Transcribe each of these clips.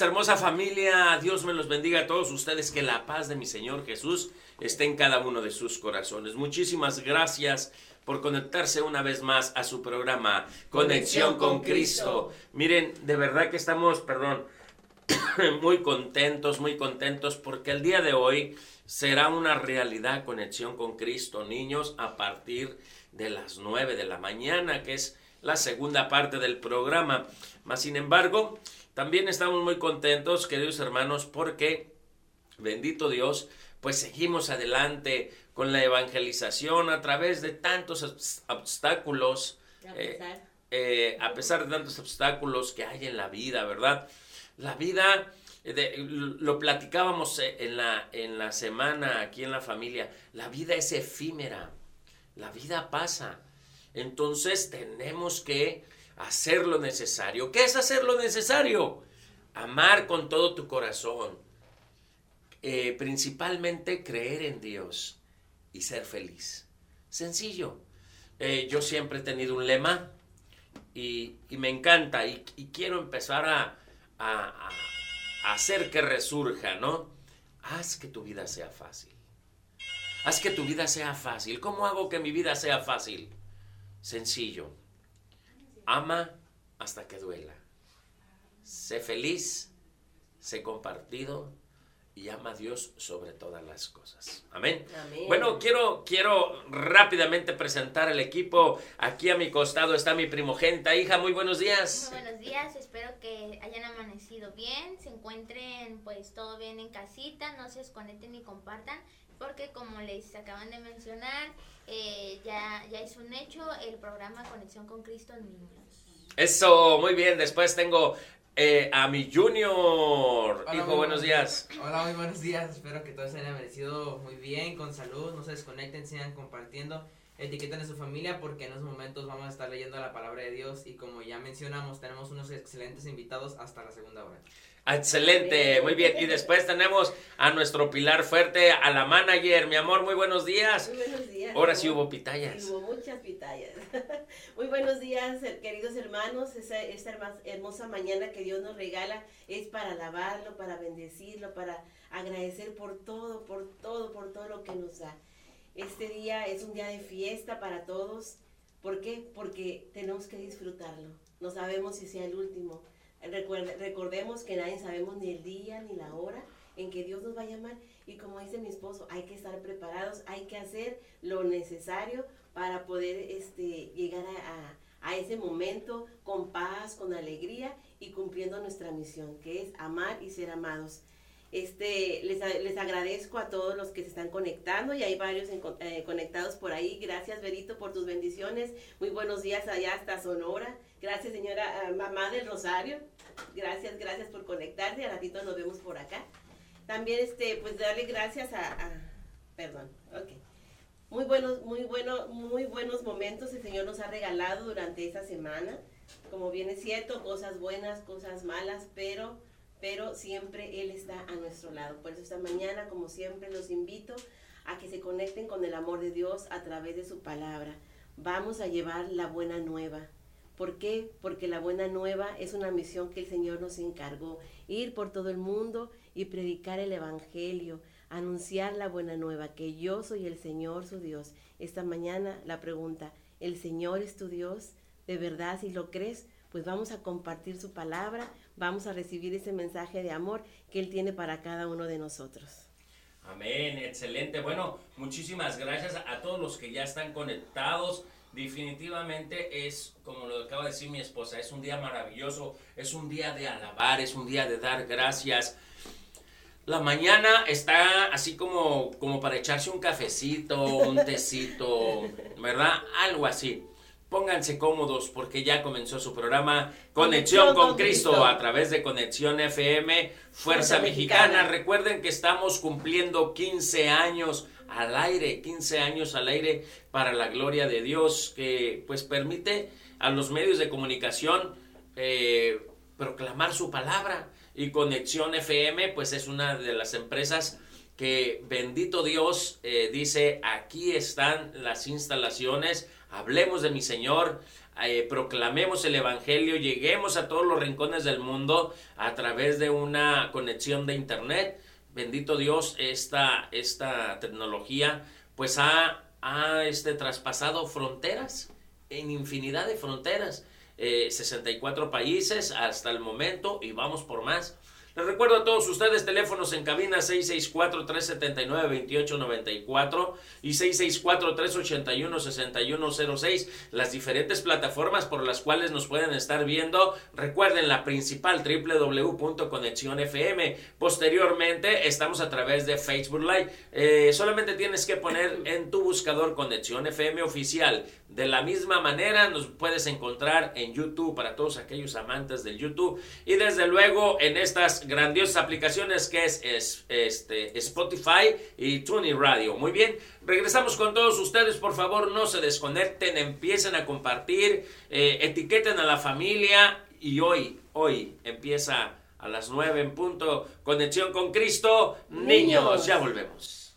hermosa familia. Dios me los bendiga a todos ustedes. Que la paz de mi Señor Jesús esté en cada uno de sus corazones. Muchísimas gracias por conectarse una vez más a su programa Conexión con Cristo. Miren, de verdad que estamos, perdón, muy contentos, muy contentos porque el día de hoy será una realidad conexión con Cristo, niños, a partir de las 9 de la mañana, que es la segunda parte del programa. Mas, sin embargo, también estamos muy contentos, queridos hermanos, porque, bendito Dios, pues seguimos adelante con la evangelización a través de tantos obs- obstáculos, A eh, pesar. eh, a pesar de tantos obstáculos que hay en la vida, ¿verdad? La vida, eh, de- lo platicábamos en la, en la semana aquí en la familia, la vida es efímera, la vida pasa. Entonces tenemos que hacer lo necesario. ¿Qué es hacer lo necesario? Amar con todo tu corazón. Eh, principalmente creer en Dios y ser feliz. Sencillo. Eh, yo siempre he tenido un lema y, y me encanta y, y quiero empezar a, a- a- hacer que resurja, ¿no? Haz que tu vida sea fácil. Haz que tu vida sea fácil. ¿Cómo hago que mi vida sea fácil? Sencillo. Ama hasta que duela. Sé feliz, sé compartido y ama a Dios sobre todas las cosas. Amén. Amén. Bueno, quiero, quiero rápidamente presentar el equipo. Aquí a mi costado está mi primogénita hija. Muy buenos días. Muy buenos días, espero que hayan amanecido bien, se encuentren pues todo bien en casita, no se desconecten ni compartan, porque como les acaban de mencionar, eh, ya, ya es un hecho el programa Conexión con Cristo Niños. Eso, muy bien. Después tengo eh, a mi Junior. Hola, Hijo, buenos días. Hola, muy buenos días. Espero que todos se hayan amanecido muy bien, con salud. No se desconecten, sigan compartiendo. Etiqueten a su familia porque en unos momentos vamos a estar leyendo la palabra de Dios. Y como ya mencionamos, tenemos unos excelentes invitados hasta la segunda hora. Excelente, muy bien. Y después tenemos a nuestro pilar fuerte, a la manager. Mi amor, muy buenos días. Muy buenos días. Ahora sí Hubo- pitayas. hubo muchas pitayas. Muy buenos días, eh, queridos hermanos. Esa- Esta hermosa mañana que Dios nos regala es para alabarlo, para bendecirlo, para agradecer por todo, por todo, por todo lo que nos da. Este día es un día de fiesta para todos. ¿Por qué? Porque tenemos que disfrutarlo. No sabemos si sea el último. Recordemos que nadie sabemos ni el día ni la hora en que Dios nos va a llamar. Y como dice mi esposo, hay que estar preparados, hay que hacer lo necesario para poder este, llegar a- a ese momento con paz, con alegría y cumpliendo nuestra misión, que es amar y ser amados. Este, les, les agradezco a todos los que se están conectando y hay varios eh, conectados por ahí. Gracias, Berito, por tus bendiciones. Muy buenos días allá hasta Sonora. Gracias, señora ah, mamá del Rosario. Gracias, gracias por conectarse. A ratito nos vemos por acá. También, este, pues darle gracias a, a- perdón, ok. Muy buenos, muy bueno, muy buenos momentos el Señor nos ha regalado durante esta semana. Como bien es cierto, cosas buenas, cosas malas, pero, pero siempre Él está a nuestro lado. Por eso esta mañana, como siempre, los invito a que se conecten con el amor de Dios a través de su palabra. Vamos a llevar la buena nueva. ¿Por qué? Porque la buena nueva es una misión que el Señor nos encargó, ir por todo el mundo y predicar el Evangelio, anunciar la buena nueva, que yo soy el Señor su Dios. Esta mañana la pregunta, ¿el Señor es tu Dios? ¿De verdad si lo crees? Pues vamos a compartir su palabra, vamos a recibir ese mensaje de amor que Él tiene para cada uno de nosotros. Amén, excelente. Bueno, muchísimas gracias a todos los que ya están conectados. Definitivamente es, como lo acaba de decir mi esposa, es un día maravilloso, es un día de alabar, es un día de dar gracias. La mañana está así como, como para echarse un cafecito, un tecito, ¿verdad? Algo así. Pónganse cómodos porque ya comenzó su programa Conexión con Cristo a través de Conexión FM Fuerza Mexicana. Recuerden que estamos cumpliendo 15 años al aire, 15 años al aire para la gloria de Dios que pues permite a los medios de comunicación eh, proclamar su palabra. Y Conexión FM pues es una de las empresas que bendito Dios eh, dice aquí están las instalaciones hablemos de mi Señor eh, proclamemos el Evangelio lleguemos a todos los rincones del mundo a través de una conexión de internet bendito Dios esta, esta tecnología pues ha, ha este, traspasado fronteras en infinidad de fronteras 64 eh, países hasta el momento y vamos por más. Les recuerdo a todos ustedes teléfonos en cabina 664-379-2894 y 664-381-6106, las diferentes plataformas por las cuales nos pueden estar viendo. Recuerden la principal www.conexionfm. Posteriormente estamos a través de Facebook Live. Eh, solamente tienes que poner en tu buscador Conexión FM oficial. De la misma manera nos puedes encontrar en YouTube para todos aquellos amantes del YouTube y desde luego en estas grandiosas aplicaciones que es, este, Spotify y TuneIn Radio. Muy bien, regresamos con todos ustedes. Por favor, no se desconecten, empiecen a compartir, eh, etiqueten a la familia y hoy, hoy empieza a las 9 en punto. Conexión con Cristo. Niños, ya volvemos.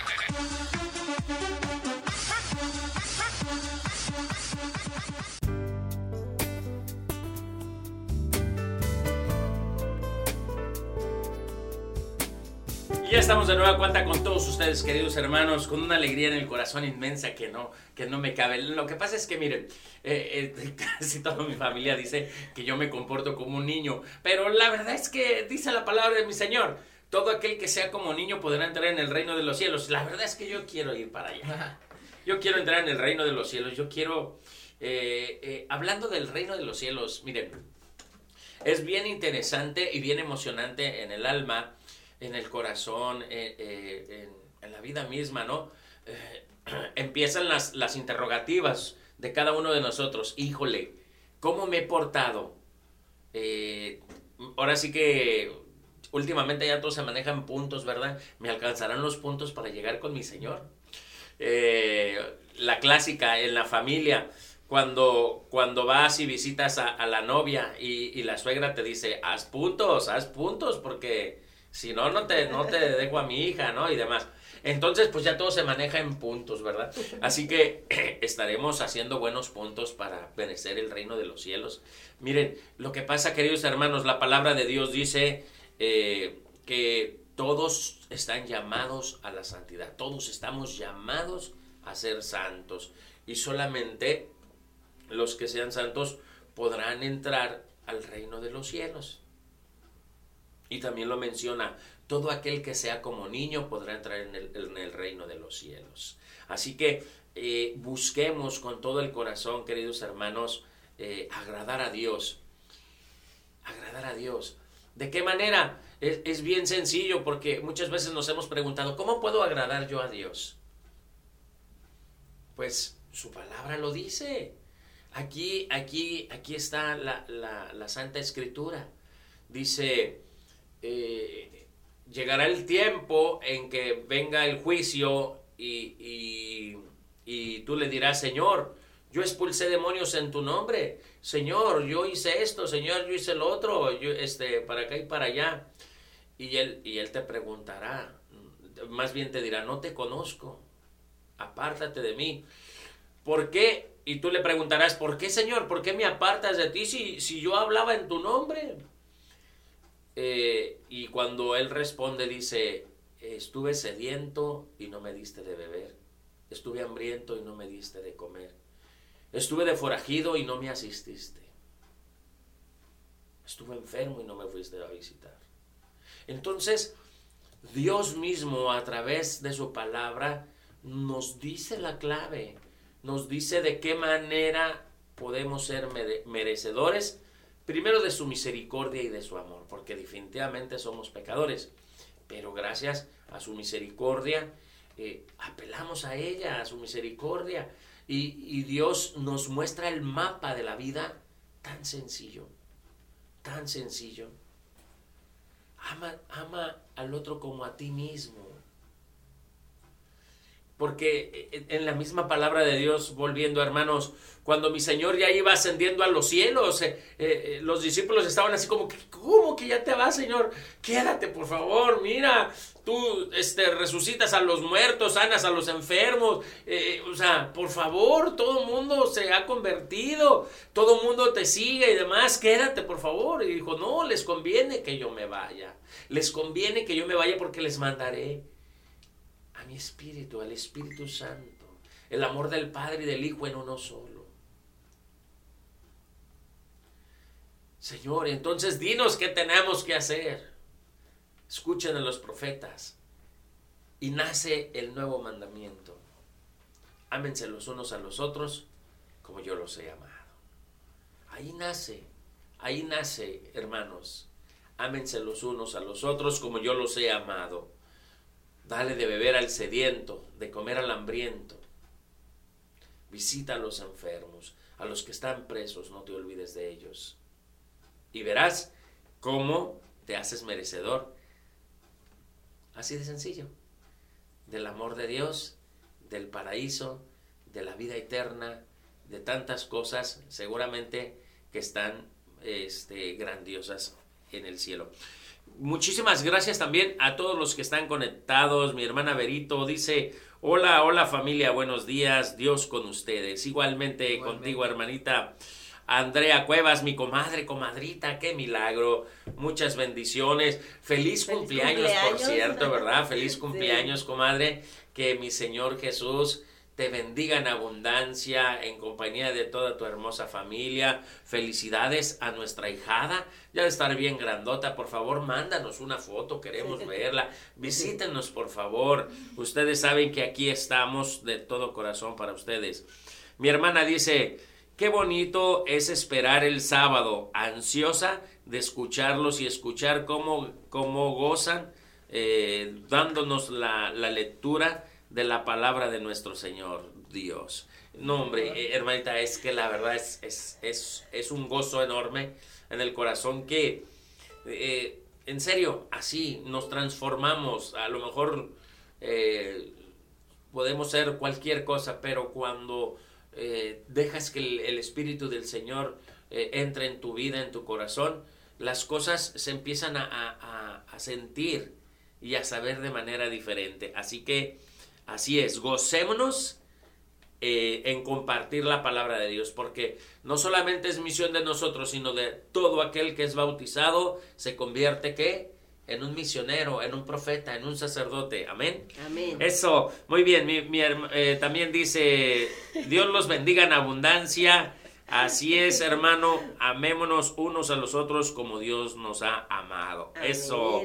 Estamos de nueva cuenta con todos ustedes, queridos hermanos, con una alegría en el corazón inmensa que no, que no me cabe. Lo que pasa es que, miren, eh, eh, casi toda mi familia dice que yo me comporto como un niño, pero la verdad es que dice la palabra de mi Señor, todo aquel que sea como niño podrá entrar en el reino de los cielos. La verdad es que yo quiero ir para allá. Yo quiero entrar en el reino de los cielos. Yo quiero, eh, hablando del reino de los cielos, miren, es bien interesante y bien emocionante en el alma en el corazón, eh, eh, en, la vida misma, ¿no? Eh, empiezan las, las interrogativas de cada uno de nosotros. Híjole, ¿cómo me he portado? ahora sí que últimamente ya todo se maneja en puntos, ¿verdad? ¿Me alcanzarán los puntos para llegar con mi Señor? la clásica en la familia, cuando, cuando vas y visitas a, la novia y, y, la suegra te dice, haz puntos, haz puntos, porque si no, no te, no te dejo a mi hija, ¿no? Y demás. Entonces, pues ya todo se maneja en puntos, ¿verdad? Así que estaremos haciendo buenos puntos para benecer el reino de los cielos. Miren, lo que pasa, queridos hermanos, la palabra de Dios dice eh, que todos están llamados a la santidad. Todos estamos llamados a ser santos. Y solamente los que sean santos podrán entrar al reino de los cielos. Y también lo menciona, todo aquel que sea como niño podrá entrar en el, reino de los cielos. Así que eh, busquemos con todo el corazón, queridos hermanos, eh, agradar a Dios. Agradar a Dios. ¿De qué manera? Es, es, bien sencillo porque muchas veces nos hemos preguntado, ¿cómo puedo agradar yo a Dios? pues su palabra lo dice. Aquí, aquí, aquí está la, la, Santa Escritura. Dice, eh, llegará el tiempo en que venga el juicio y, y, tú le dirás, Señor, yo expulsé demonios en tu nombre. Señor, yo hice esto, Señor, yo hice lo otro, yo, este, para acá y para allá. Y él, y él te preguntará, más bien te dirá, no te conozco, apártate de mí. ¿Por qué? Y tú le preguntarás, ¿por qué, Señor? ¿Por qué me apartas de ti si, si yo hablaba en tu nombre? Eh, y cuando él responde, dice, estuve sediento y no me diste de beber. Estuve hambriento y no me diste de comer. Estuve de forajido y no me asististe. Estuve enfermo y no me fuiste a visitar. Entonces, Dios mismo a través de su palabra nos dice la clave, nos dice de qué manera podemos ser merecedores, primero de su misericordia y de su amor, porque definitivamente somos pecadores, pero gracias a su misericordia, eh, apelamos a ella, a su misericordia, y, Dios nos muestra el mapa de la vida tan sencillo, tan sencillo. Ama, ama al otro como a ti mismo. Porque en la misma palabra de Dios, volviendo hermanos, cuando mi Señor ya iba ascendiendo a los cielos, eh, eh, los discípulos estaban así como, ¿cómo que ya te vas, Señor? Quédate, por favor, mira, tú este, resucitas a los muertos, sanas a los enfermos, eh, o sea, por favor, todo el mundo se ha convertido, todo el mundo te sigue y demás, quédate, por favor. Y dijo, no, les conviene que yo me vaya, les conviene que yo me vaya porque les mandaré mi Espíritu, al Espíritu Santo, el amor del Padre y del Hijo en uno solo. Señor, entonces dinos qué tenemos que hacer. Escuchen a los profetas. Y nace el nuevo mandamiento. Ámense los unos a los otros como yo los he amado. Ahí nace, ahí nace, hermanos. Ámense los unos a los otros como yo los he amado. Dale de beber al sediento, de comer al hambriento. Visita a los enfermos, a los que están presos, no te olvides de ellos. Y verás cómo te haces merecedor. Así de sencillo. Del amor de Dios, del paraíso, de la vida eterna, de tantas cosas seguramente que están este, grandiosas en el cielo. Muchísimas gracias también a todos los que están conectados. Mi hermana Berito dice, hola, hola familia, buenos días, Dios con ustedes. Igualmente, contigo, hermanita. Andrea Cuevas, mi comadre, comadrita, qué milagro. Muchas bendiciones. Feliz, cumpleaños, por cierto, ¿verdad? Feliz cumpleaños, comadre. Que mi Señor Jesús te bendiga en abundancia en compañía de toda tu hermosa familia. Felicidades a nuestra hijada. Ya de estar bien grandota, por favor, mándanos una foto, queremos verla. Visítenos, por favor. Ustedes saben que aquí estamos de todo corazón para ustedes. Mi hermana dice, qué bonito es esperar el sábado, ansiosa de escucharlos y escuchar cómo, cómo gozan, eh, dándonos la, la lectura de la palabra de nuestro Señor Dios. No, hombre, eh, hermanita, es que la verdad es, es, es, un gozo enorme en el corazón que, eh, en serio, así nos transformamos. A lo mejor eh, podemos ser cualquier cosa, pero cuando dejas que el, Espíritu del Señor entre en tu vida, en tu corazón, las cosas se empiezan a, a sentir y a saber de manera diferente. Así que Así es, gocémonos eh, en compartir la palabra de Dios, porque no solamente es misión de nosotros, sino de todo aquel que es bautizado, se convierte que en un misionero, en un profeta, en un sacerdote. Amén. Amén. Eso, muy bien. Mi, eh, también dice, Dios los bendiga en abundancia Así es, hermano, amémonos unos a los otros como Dios nos ha amado. Eso.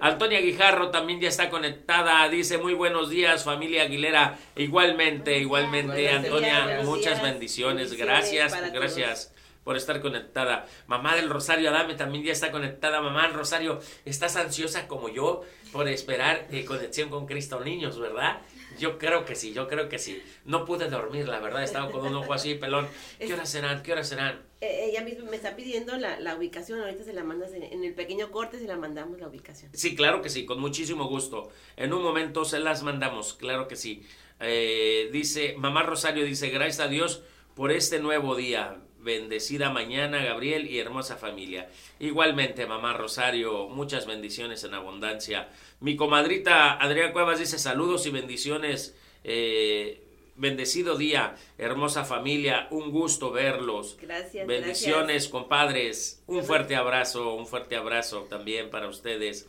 Antonia Guijarro también ya está conectada. Dice muy buenos días, familia Aguilera. Igualmente, igualmente, Antonia, muchas bendiciones. Gracias, gracias por estar conectada. Mamá del Rosario Adame también ya está conectada. Mamá del Rosario, ¿estás ansiosa como yo por esperar eh, conexión con Cristo Niños, verdad? Yo creo que sí, yo creo que sí. No pude dormir, la verdad, estaba con un ojo así, pelón. ¿Qué horas serán? ¿Qué horas serán? Eh, ella misma me está pidiendo la, la, ubicación, ahorita se la mandas en, en, el pequeño corte, se la mandamos la ubicación. Sí, claro que sí, con muchísimo gusto. En un momento se las mandamos, claro que sí. Eh, dice, mamá Rosario dice, gracias a Dios por este nuevo día. Bendecida mañana, Gabriel y hermosa familia. Igualmente, mamá Rosario, muchas bendiciones en abundancia. Mi comadrita Adriana Cuevas dice saludos y bendiciones. Eh, bendecido día, hermosa familia, un gusto verlos. Gracias. Bendiciones, gracias. compadres. Un fuerte abrazo, un fuerte abrazo también para ustedes.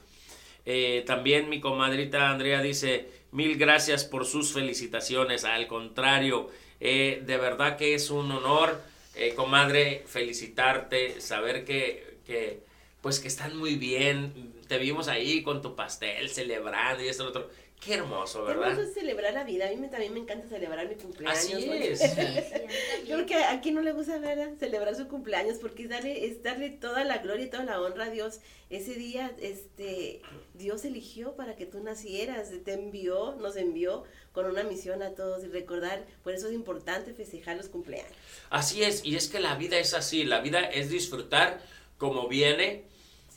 Eh, también mi comadrita Andrea dice, mil gracias por sus felicitaciones. Al contrario, eh, de verdad que es un honor, eh, comadre, felicitarte, saber que, que, pues que están muy bien. Te vimos ahí con tu pastel celebrando y esto y lo otro. Qué hermoso, ¿verdad? Qué hermoso celebrar la vida. A mí me, también me encanta celebrar mi cumpleaños. Así porque- es. Yo creo que a quien no le gusta ¿verdad? celebrar su cumpleaños porque es darle, es darle toda la gloria y toda la honra a Dios. Ese día, este, Dios eligió para que tú nacieras, te envió, nos envió con una misión a todos y recordar, por eso es importante festejar los cumpleaños. Así es, y es que la vida es así, la vida es disfrutar como viene,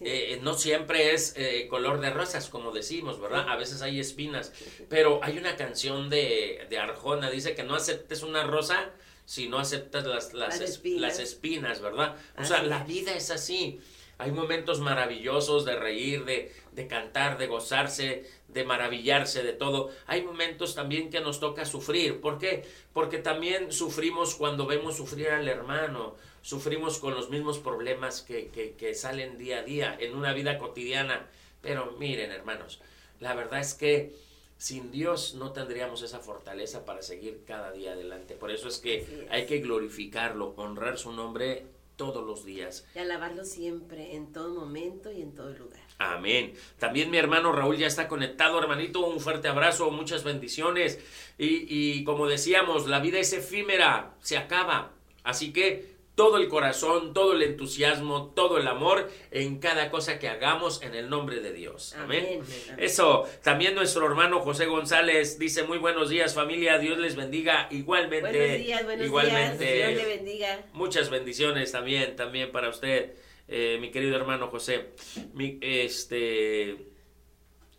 Sí. eh, no siempre es eh, color de rosas, como decimos, ¿verdad? A veces hay espinas, pero hay una canción de, de Arjona, dice que no aceptes una rosa si no aceptas las, las, Las es- espinas. las espinas, ¿verdad? O sea, la vida es así. Hay momentos maravillosos de reír, de, de cantar, de gozarse, de maravillarse de todo. Hay momentos también que nos toca sufrir. ¿Por qué? Porque también sufrimos cuando vemos sufrir al hermano, sufrimos con los mismos problemas que, que, que salen día a día en una vida cotidiana. Pero miren, hermanos, la verdad es que sin Dios no tendríamos esa fortaleza para seguir cada día adelante. Por eso es que es. hay que glorificarlo, honrar su nombre todos los días. Y alabarlo siempre, en todo momento y en todo lugar. Amén. También mi hermano Raúl ya está conectado, hermanito. Un fuerte abrazo, muchas bendiciones. Y, y como decíamos, la vida es efímera, se acaba. Así que todo el corazón, todo el entusiasmo, todo el amor en cada cosa que hagamos en el nombre de Dios. Amén. Amén. Eso, también nuestro hermano José González dice muy buenos días familia, Dios les bendiga igualmente. Buenos días, buenos igualmente. días. Dios le bendiga. Muchas bendiciones también, también para usted, eh, mi querido hermano José. Mi, este,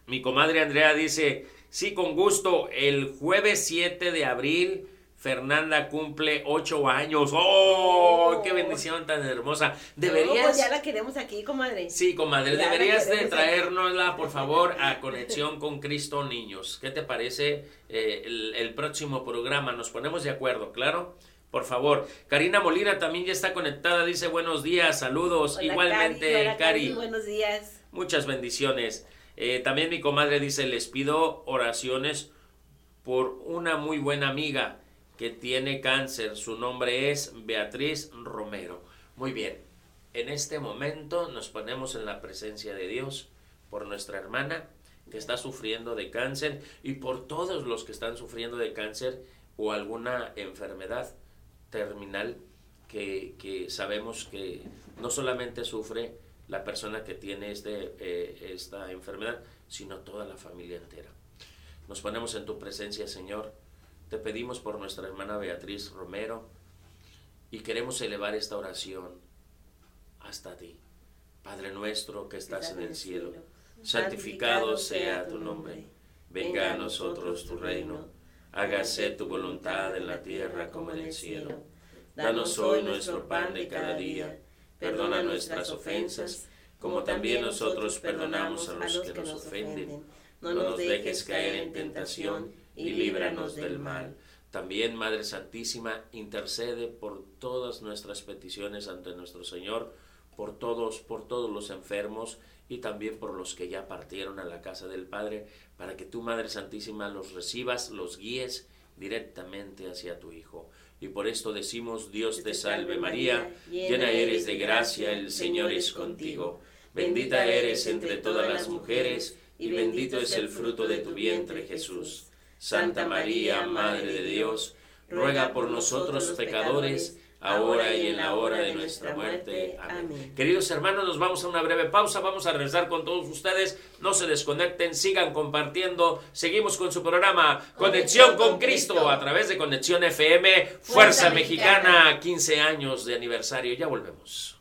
mi comadre Andrea dice, sí, con gusto, el jueves 7 de abril, Fernanda cumple ocho años. ¡Oh! Oh. ¡Qué bendición tan hermosa! No, pues Deberías... ya la queremos aquí, comadre. Sí, comadre, Ya deberías de traérnosla, por favor, a Conexión con Cristo Niños. ¿Qué te parece eh, el, el próximo programa? Nos ponemos de acuerdo, ¿claro? Por favor. Karina Molina también ya está conectada, dice buenos días, saludos. Hola, Igualmente, Cari. Hola, Cari. Buenos días. Muchas bendiciones. Eh, también mi comadre dice, les pido oraciones por una muy buena amiga que tiene cáncer. Su nombre es Beatriz Romero. Muy bien. En este momento nos ponemos en la presencia de Dios por nuestra hermana que está sufriendo de cáncer y por todos los que están sufriendo de cáncer o alguna enfermedad terminal que, que sabemos que no solamente sufre la persona que tiene este, eh, esta enfermedad, sino toda la familia entera. Nos ponemos en tu presencia, Señor. Te pedimos por nuestra hermana Beatriz Romero y queremos elevar esta oración hasta ti. Padre nuestro que estás en el cielo, santificado sea tu nombre. Venga a nosotros tu reino. Hágase tu voluntad en la tierra como en el cielo. Danos hoy nuestro pan de cada día. Perdona nuestras ofensas, como también nosotros perdonamos a los que nos ofenden. No nos dejes caer en tentación y líbranos del mal. También, Madre Santísima, intercede por todas nuestras peticiones ante nuestro Señor, por todos, por todos los enfermos y también por los que ya partieron a la casa del Padre, para que tú, Madre Santísima, los recibas, los guíes directamente hacia tu Hijo. Y por esto decimos, Dios te salve María, llena eres de gracia, el Señor es contigo. Bendita eres entre todas las mujeres, y bendito es el fruto de tu vientre, Jesús. Santa María, Madre de Dios, ruega por nosotros pecadores, ahora y en la hora de nuestra muerte. Amén. Queridos hermanos, nos vamos a una breve pausa, vamos a rezar con todos ustedes, no se desconecten, sigan compartiendo, seguimos con su programa Conexión con Cristo a través de Conexión FM, Fuerza, Mexicana, 15 años de aniversario, ya volvemos.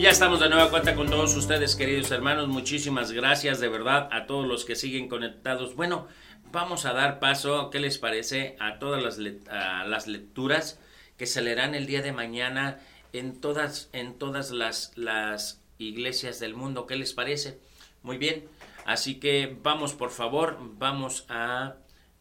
Y ya estamos de nueva cuenta con todos ustedes, queridos hermanos. Muchísimas gracias de verdad a todos los que siguen conectados. Bueno, vamos a dar paso, ¿qué les parece? A todas las, las lecturas que se leerán el día de mañana en todas, en todas las, las iglesias del mundo. ¿Qué les parece? Muy bien. Así que vamos, por favor, vamos a,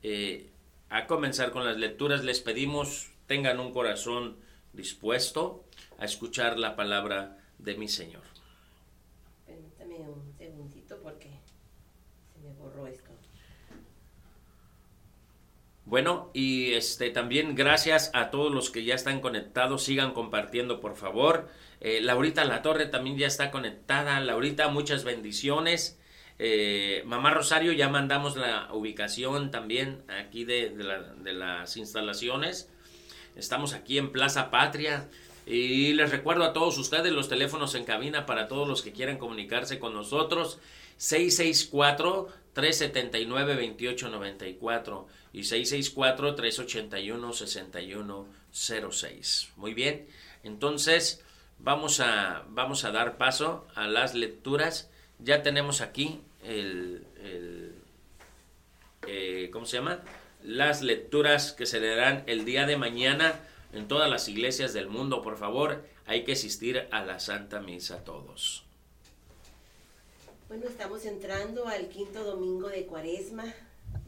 eh, a comenzar con las lecturas. Les pedimos tengan un corazón dispuesto a escuchar la palabra de mi Señor. Permítame un segundito porque se me borró esto. Bueno, y este también gracias a todos los que ya están conectados, sigan compartiendo por favor. Eh, Laurita La Torre también ya está conectada. Laurita, muchas bendiciones. Eh, Mamá Rosario, ya mandamos la ubicación también aquí de, de las instalaciones. Estamos aquí en Plaza Patria. Y les recuerdo a todos ustedes los teléfonos en cabina para todos los que quieran comunicarse con nosotros. 664-379-2894 y 664-381-6106. Muy bien, entonces vamos a, dar paso a las lecturas. Ya tenemos aquí el, el eh, ¿cómo se llama? Las lecturas que se le darán el día de mañana en todas las iglesias del mundo, por favor, hay que asistir a la Santa Misa todos. Bueno, estamos entrando al quinto domingo de Cuaresma.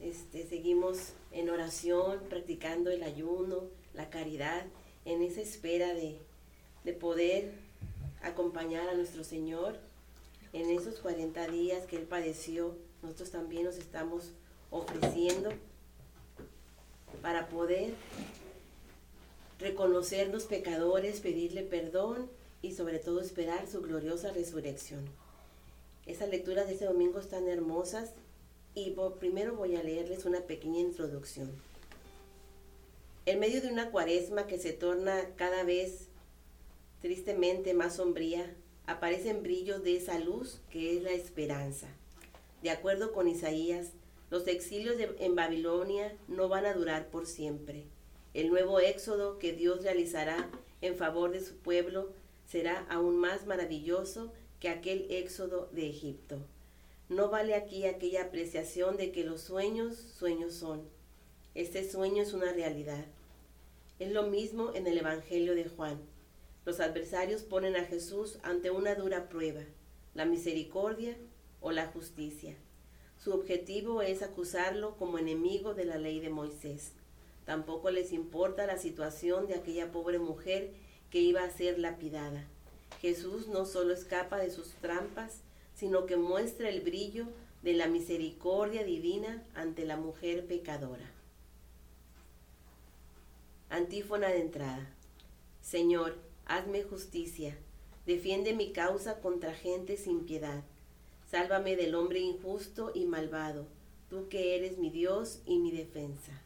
Este, seguimos en oración, practicando el ayuno, la caridad, en esa espera de, de poder acompañar a nuestro Señor en esos 40 días que Él padeció. Nosotros también nos estamos ofreciendo para poder reconocernos pecadores, pedirle perdón y sobre todo esperar su gloriosa resurrección. Esas lecturas de este domingo están hermosas y primero voy a leerles una pequeña introducción. En medio de una cuaresma que se torna cada vez tristemente más sombría, aparecen brillos de esa luz que es la esperanza. De acuerdo con Isaías, los exilios en Babilonia no van a durar por siempre el nuevo éxodo que Dios realizará en favor de su pueblo será aún más maravilloso que aquel éxodo de Egipto. No vale aquí aquella apreciación de que los sueños, sueños son. Este sueño es una realidad. Es lo mismo en el Evangelio de Juan. Los adversarios ponen a Jesús ante una dura prueba, la misericordia o la justicia. Su objetivo es acusarlo como enemigo de la ley de Moisés. Tampoco les importa la situación de aquella pobre mujer que iba a ser lapidada. Jesús no solo escapa de sus trampas, sino que muestra el brillo de la misericordia divina ante la mujer pecadora. Antífona de entrada. Señor, hazme justicia, defiende mi causa contra gente sin piedad. Sálvame del hombre injusto y malvado, tú que eres mi Dios y mi defensa.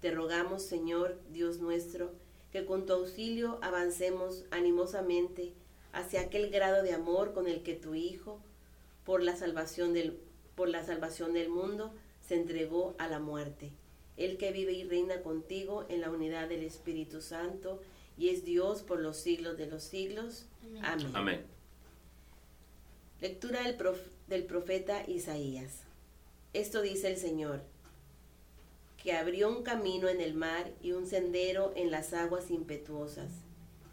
Te rogamos, Señor, Dios nuestro, que con tu auxilio avancemos animosamente hacia aquel grado de amor con el que tu Hijo, por la salvación del, por la salvación del mundo, se entregó a la muerte. El que vive y reina contigo en la unidad del Espíritu Santo y es Dios por los siglos de los siglos. Amén. Amén. Lectura del, del profeta Isaías. Esto dice el Señor que abrió un camino en el mar y un sendero en las aguas impetuosas,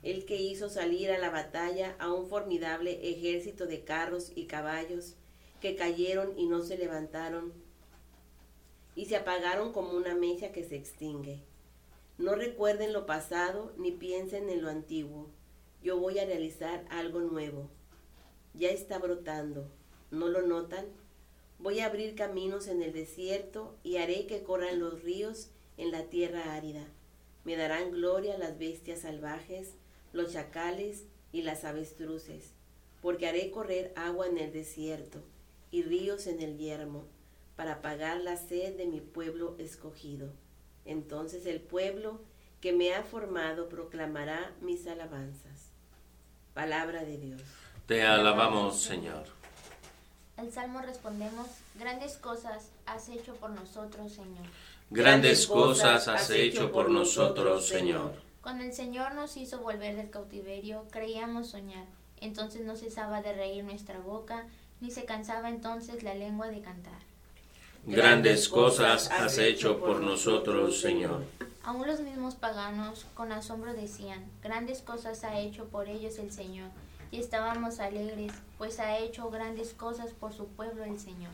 el que hizo salir a la batalla a un formidable ejército de carros y caballos, que cayeron y no se levantaron, y se apagaron como una mecha que se extingue. No recuerden lo pasado ni piensen en lo antiguo. Yo voy a realizar algo nuevo. Ya está brotando. ¿No lo notan? Voy a abrir caminos en el desierto y haré que corran los ríos en la tierra árida. Me darán gloria las bestias salvajes, los chacales y las avestruces, porque haré correr agua en el desierto y ríos en el yermo, para apagar la sed de mi pueblo escogido. Entonces el pueblo que me ha formado proclamará mis alabanzas. Palabra de Dios. Te alabamos, Señor. El Salmo respondemos, grandes cosas has hecho por nosotros, Señor. Grandes cosas has hecho por nosotros, Señor. Cuando el Señor nos hizo volver del cautiverio, creíamos soñar. Entonces no cesaba de reír nuestra boca, ni se cansaba entonces la lengua de cantar. Grandes cosas has hecho por nosotros, Señor. Aún los mismos paganos con asombro decían, grandes cosas ha hecho por ellos el Señor. Y estábamos alegres, pues ha hecho grandes cosas por su pueblo el Señor.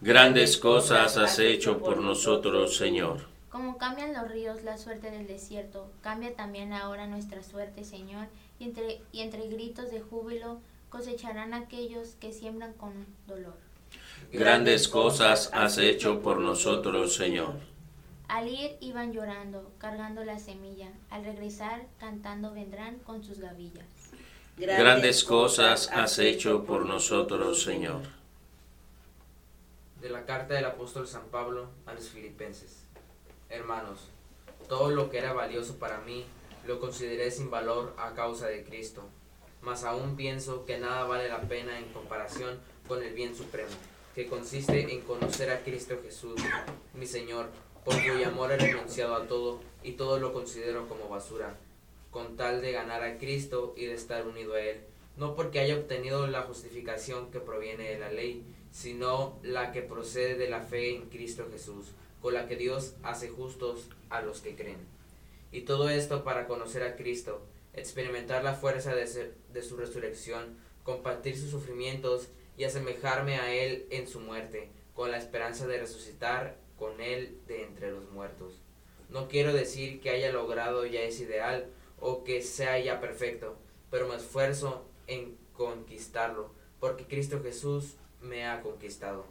Grandes cosas has hecho por nosotros, Señor. Como cambian los ríos la suerte del desierto, cambia también ahora nuestra suerte, Señor, y entre, y entre gritos de júbilo cosecharán aquellos que siembran con dolor. Grandes cosas has hecho por nosotros, Señor. Al ir iban llorando, cargando la semilla. Al regresar, cantando vendrán con sus gavillas. Grandes cosas has hecho por nosotros, Señor. De la carta del apóstol San Pablo a los filipenses. Hermanos, todo lo que era valioso para mí lo consideré sin valor a causa de Cristo, mas aún pienso que nada vale la pena en comparación con el bien supremo que consiste en conocer a Cristo Jesús, mi Señor, por cuyo amor he renunciado a todo y todo lo considero como basura, con tal de ganar a Cristo y de estar unido a Él, no porque haya obtenido la justificación que proviene de la ley, sino la que procede de la fe en Cristo Jesús, con la que Dios hace justos a los que creen. Y todo esto para conocer a Cristo, experimentar la fuerza de, su resurrección, compartir sus sufrimientos, y asemejarme a Él en su muerte, con la esperanza de resucitar con Él de entre los muertos. No quiero decir que haya logrado ya ese ideal o que sea ya perfecto, pero me esfuerzo en conquistarlo, porque Cristo Jesús me ha conquistado.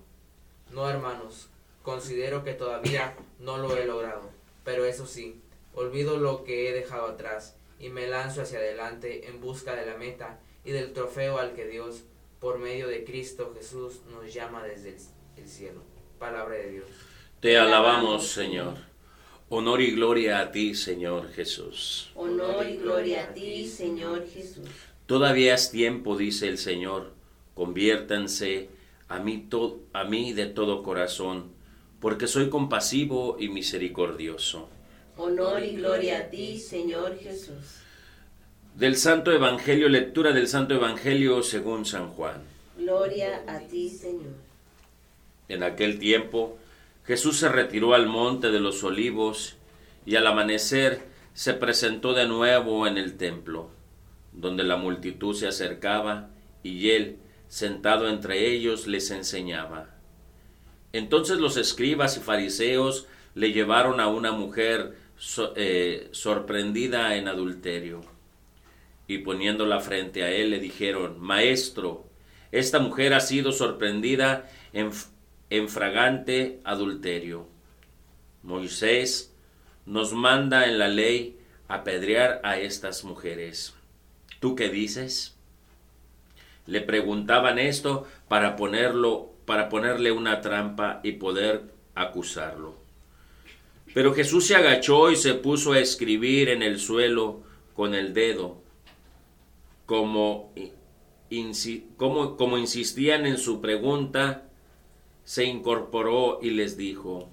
No, hermanos, considero que todavía no lo he logrado, pero eso sí, olvido lo que he dejado atrás y me lanzo hacia adelante en busca de la meta y del trofeo al que Dios por medio de Cristo Jesús nos llama desde el cielo. Palabra de Dios. Te alabamos, Señor. Honor y gloria a ti, Señor Jesús. Honor y gloria a ti, Señor Jesús. Todavía es tiempo, dice el Señor. Conviértanse a mí, a mí de todo corazón, porque soy compasivo y misericordioso. Honor y gloria a ti, Señor Jesús. Del Santo Evangelio, lectura del Santo Evangelio según San Juan. Gloria a ti, Señor. En aquel tiempo, Jesús se retiró al monte de los olivos y al amanecer se presentó de nuevo en el templo, donde la multitud se acercaba y él, sentado entre ellos, les enseñaba. Entonces los escribas y fariseos le llevaron a una mujer eh, sorprendida en adulterio y poniéndola frente a él le dijeron, Maestro, esta mujer ha sido sorprendida en, en fragante adulterio. Moisés nos manda en la ley apedrear a estas mujeres. ¿Tú qué dices? Le preguntaban esto para ponerlo, para ponerle una trampa y poder acusarlo. Pero Jesús se agachó y se puso a escribir en el suelo con el dedo como, como, como insistían en su pregunta, se incorporó y les dijo,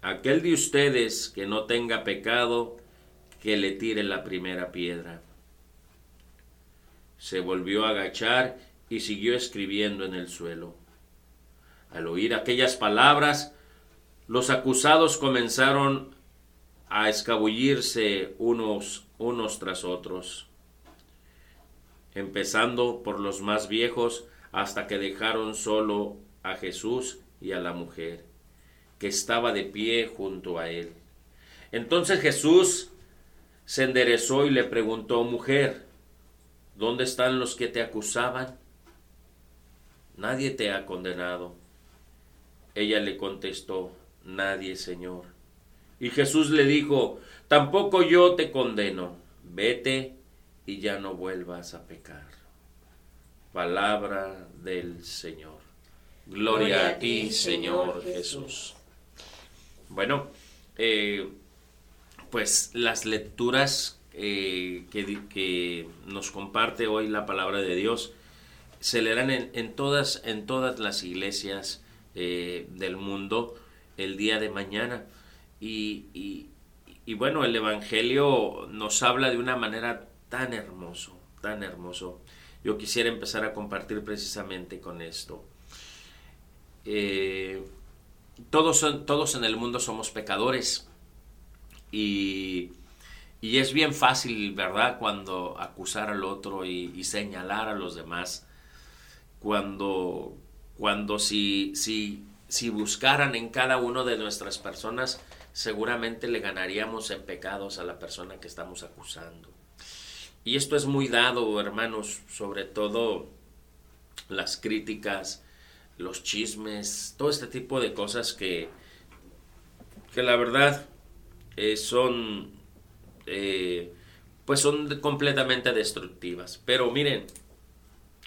aquel de ustedes que no tenga pecado, que le tire la primera piedra. Se volvió a agachar y siguió escribiendo en el suelo. Al oír aquellas palabras, los acusados comenzaron a escabullirse unos, unos tras otros, empezando por los más viejos hasta que dejaron solo a Jesús y a la mujer, que estaba de pie junto a él. Entonces Jesús se enderezó y le preguntó, mujer, ¿dónde están los que te acusaban? Nadie te ha condenado. Ella le contestó, nadie, Señor. Y Jesús le dijo, tampoco yo te condeno, vete y ya no vuelvas a pecar. Palabra del Señor. Gloria, a ti, Señor Jesús. Bueno, eh, pues las lecturas eh, que, nos comparte hoy la palabra de Dios se leerán en, todas, en todas las iglesias eh, del mundo el día de mañana. Y, y, bueno, el Evangelio nos habla de una manera tan hermoso, tan hermoso. Yo quisiera empezar a compartir precisamente con esto. Eh, todos, todos en el mundo somos pecadores y, y, es bien fácil, ¿verdad? Cuando acusar al otro y, señalar a los demás. Cuando, cuando si, si, si buscaran en cada uno de nuestras personas, seguramente le ganaríamos en pecados a la persona que estamos acusando. Y esto es muy dado, hermanos, sobre todo las críticas, los chismes, todo este tipo de cosas que, que la verdad eh, son, eh, pues son completamente destructivas. Pero miren,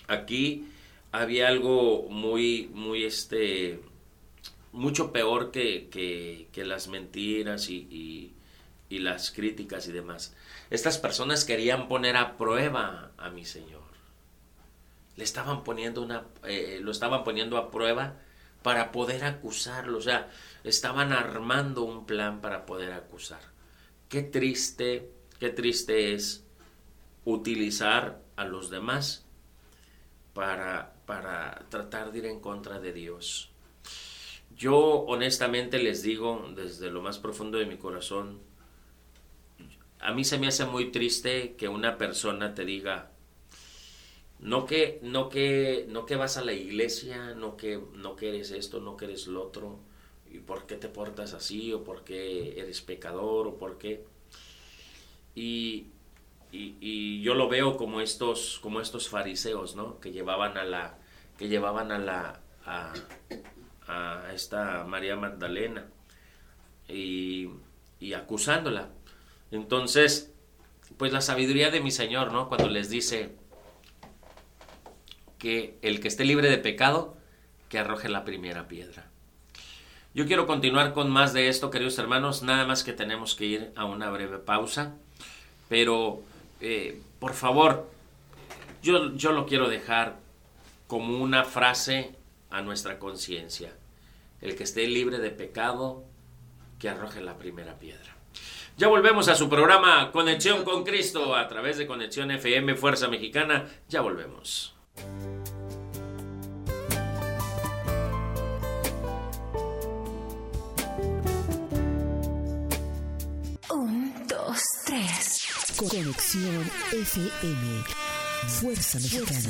aquí había algo muy, muy, este, mucho peor que, que, las mentiras y, y, las críticas y demás. Estas personas querían poner a prueba a mi Señor. Le estaban poniendo una, eh, lo estaban poniendo a prueba para poder acusarlo. O sea, estaban armando un plan para poder acusar. Qué triste, qué triste es utilizar a los demás para, para tratar de ir en contra de Dios. Yo honestamente les digo desde lo más profundo de mi corazón, a mí se me hace muy triste que una persona te diga, no que, no que, no que vas a la iglesia, no que, no eres esto, no que eres lo otro, y por qué te portas así, o por qué eres pecador, o por qué. Y, y, yo lo veo como estos, como estos fariseos, ¿no? Que llevaban a la, que llevaban a la, a, a esta María Magdalena y, y acusándola. Entonces, pues la sabiduría de mi Señor, ¿no? Cuando les dice que el que esté libre de pecado, que arroje la primera piedra. Yo quiero continuar con más de esto, queridos hermanos, nada más que tenemos que ir a una breve pausa, pero eh, por favor, yo, yo lo quiero dejar como una frase a nuestra conciencia. El que esté libre de pecado, que arroje la primera piedra. Ya volvemos a su programa Conexión con Cristo a través de Conexión FM Fuerza Mexicana. Ya volvemos. Un, dos, tres. Conexión FM. Fuerza Mexicana.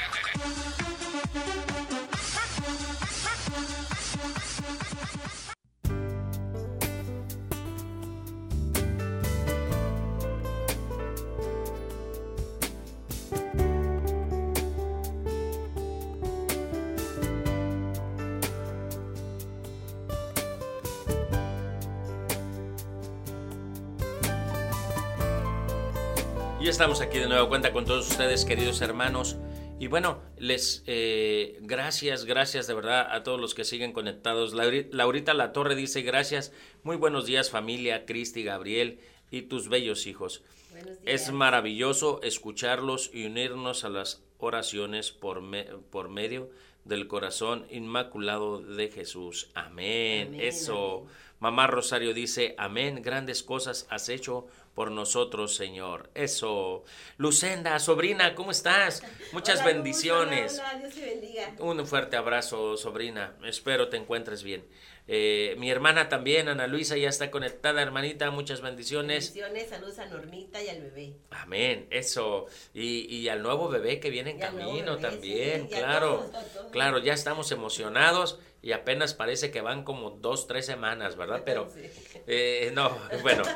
Estamos aquí de nuevo cuenta con todos ustedes, queridos hermanos. Y bueno, les eh, gracias, gracias de verdad a todos los que siguen conectados. Laurita La Torre dice gracias, muy buenos días familia, Cristi, Gabriel, y tus bellos hijos. Buenos días. Es maravilloso escucharlos y unirnos a las oraciones por, me- por medio del corazón inmaculado de Jesús. Amén. Amén, Eso. Mamá Rosario dice, amén, grandes cosas has hecho por nosotros, Señor. Eso. Lucenda, sobrina, ¿cómo estás? Muchas Hola, bendiciones. Hola, hola, Dios te bendiga. Un fuerte abrazo, sobrina. Espero te encuentres bien. Eh, mi hermana también, Ana Luisa, ya está conectada, hermanita. Muchas bendiciones. Bendiciones, saludos a Normita y al bebé. Amén, eso. Y, y al nuevo bebé que viene en camino bebé, también, sí, claro. todos, a todos. Claro, ya estamos emocionados y apenas parece que van como dos, tres semanas, ¿verdad? Pero, Sí. eh, no, bueno.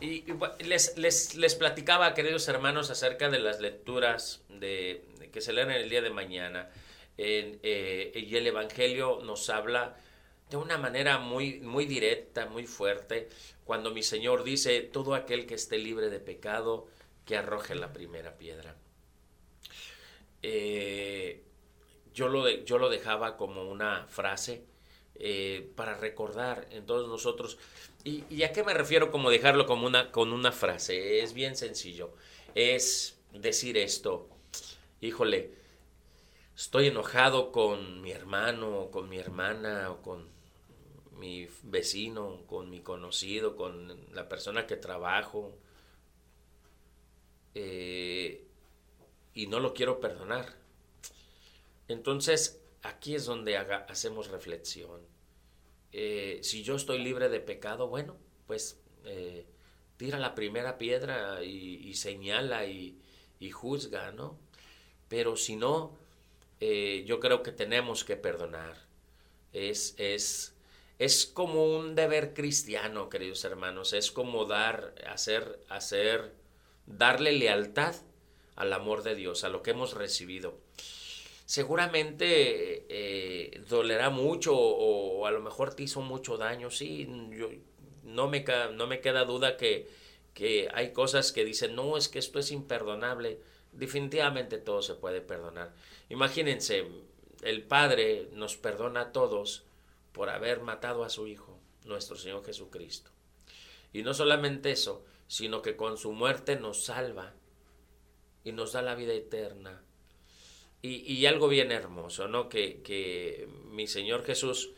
Y, les, les, les platicaba, queridos hermanos, acerca de las lecturas de, que se leen en el día de mañana. Eh, y el Evangelio nos habla de una manera muy, muy directa, muy fuerte, cuando mi Señor dice, todo aquel que esté libre de pecado, que arroje la primera piedra. Eh, yo, lo yo lo dejaba como una frase eh, para recordar en todos nosotros. ¿Y, y a qué me refiero como dejarlo como una, con una frase? Es bien sencillo. Es decir esto, híjole, estoy enojado con mi hermano, con mi hermana, o con mi vecino, con mi conocido, con la persona que trabajo, eh, y no lo quiero perdonar. Entonces, aquí es donde haga- hacemos reflexión. Eh, si yo estoy libre de pecado, bueno, pues eh, tira la primera piedra y, señala y, y juzga, ¿no? Pero si no, eh, yo creo que tenemos que perdonar. Es, es, es como un deber cristiano, queridos hermanos. Es como dar, hacer, hacer, darle lealtad al amor de Dios, a lo que hemos recibido. Seguramente eh, dolerá mucho o, a lo mejor te hizo mucho daño, sí, yo, no, me, no me queda duda que, que hay cosas que dicen, no, es que esto es imperdonable. Definitivamente todo se puede perdonar. Imagínense, el Padre nos perdona a todos por haber matado a su Hijo, nuestro Señor Jesucristo. Y no solamente eso, sino que con su muerte nos salva y nos da la vida eterna. Y, y algo bien hermoso, ¿no? Que, que mi Señor Jesús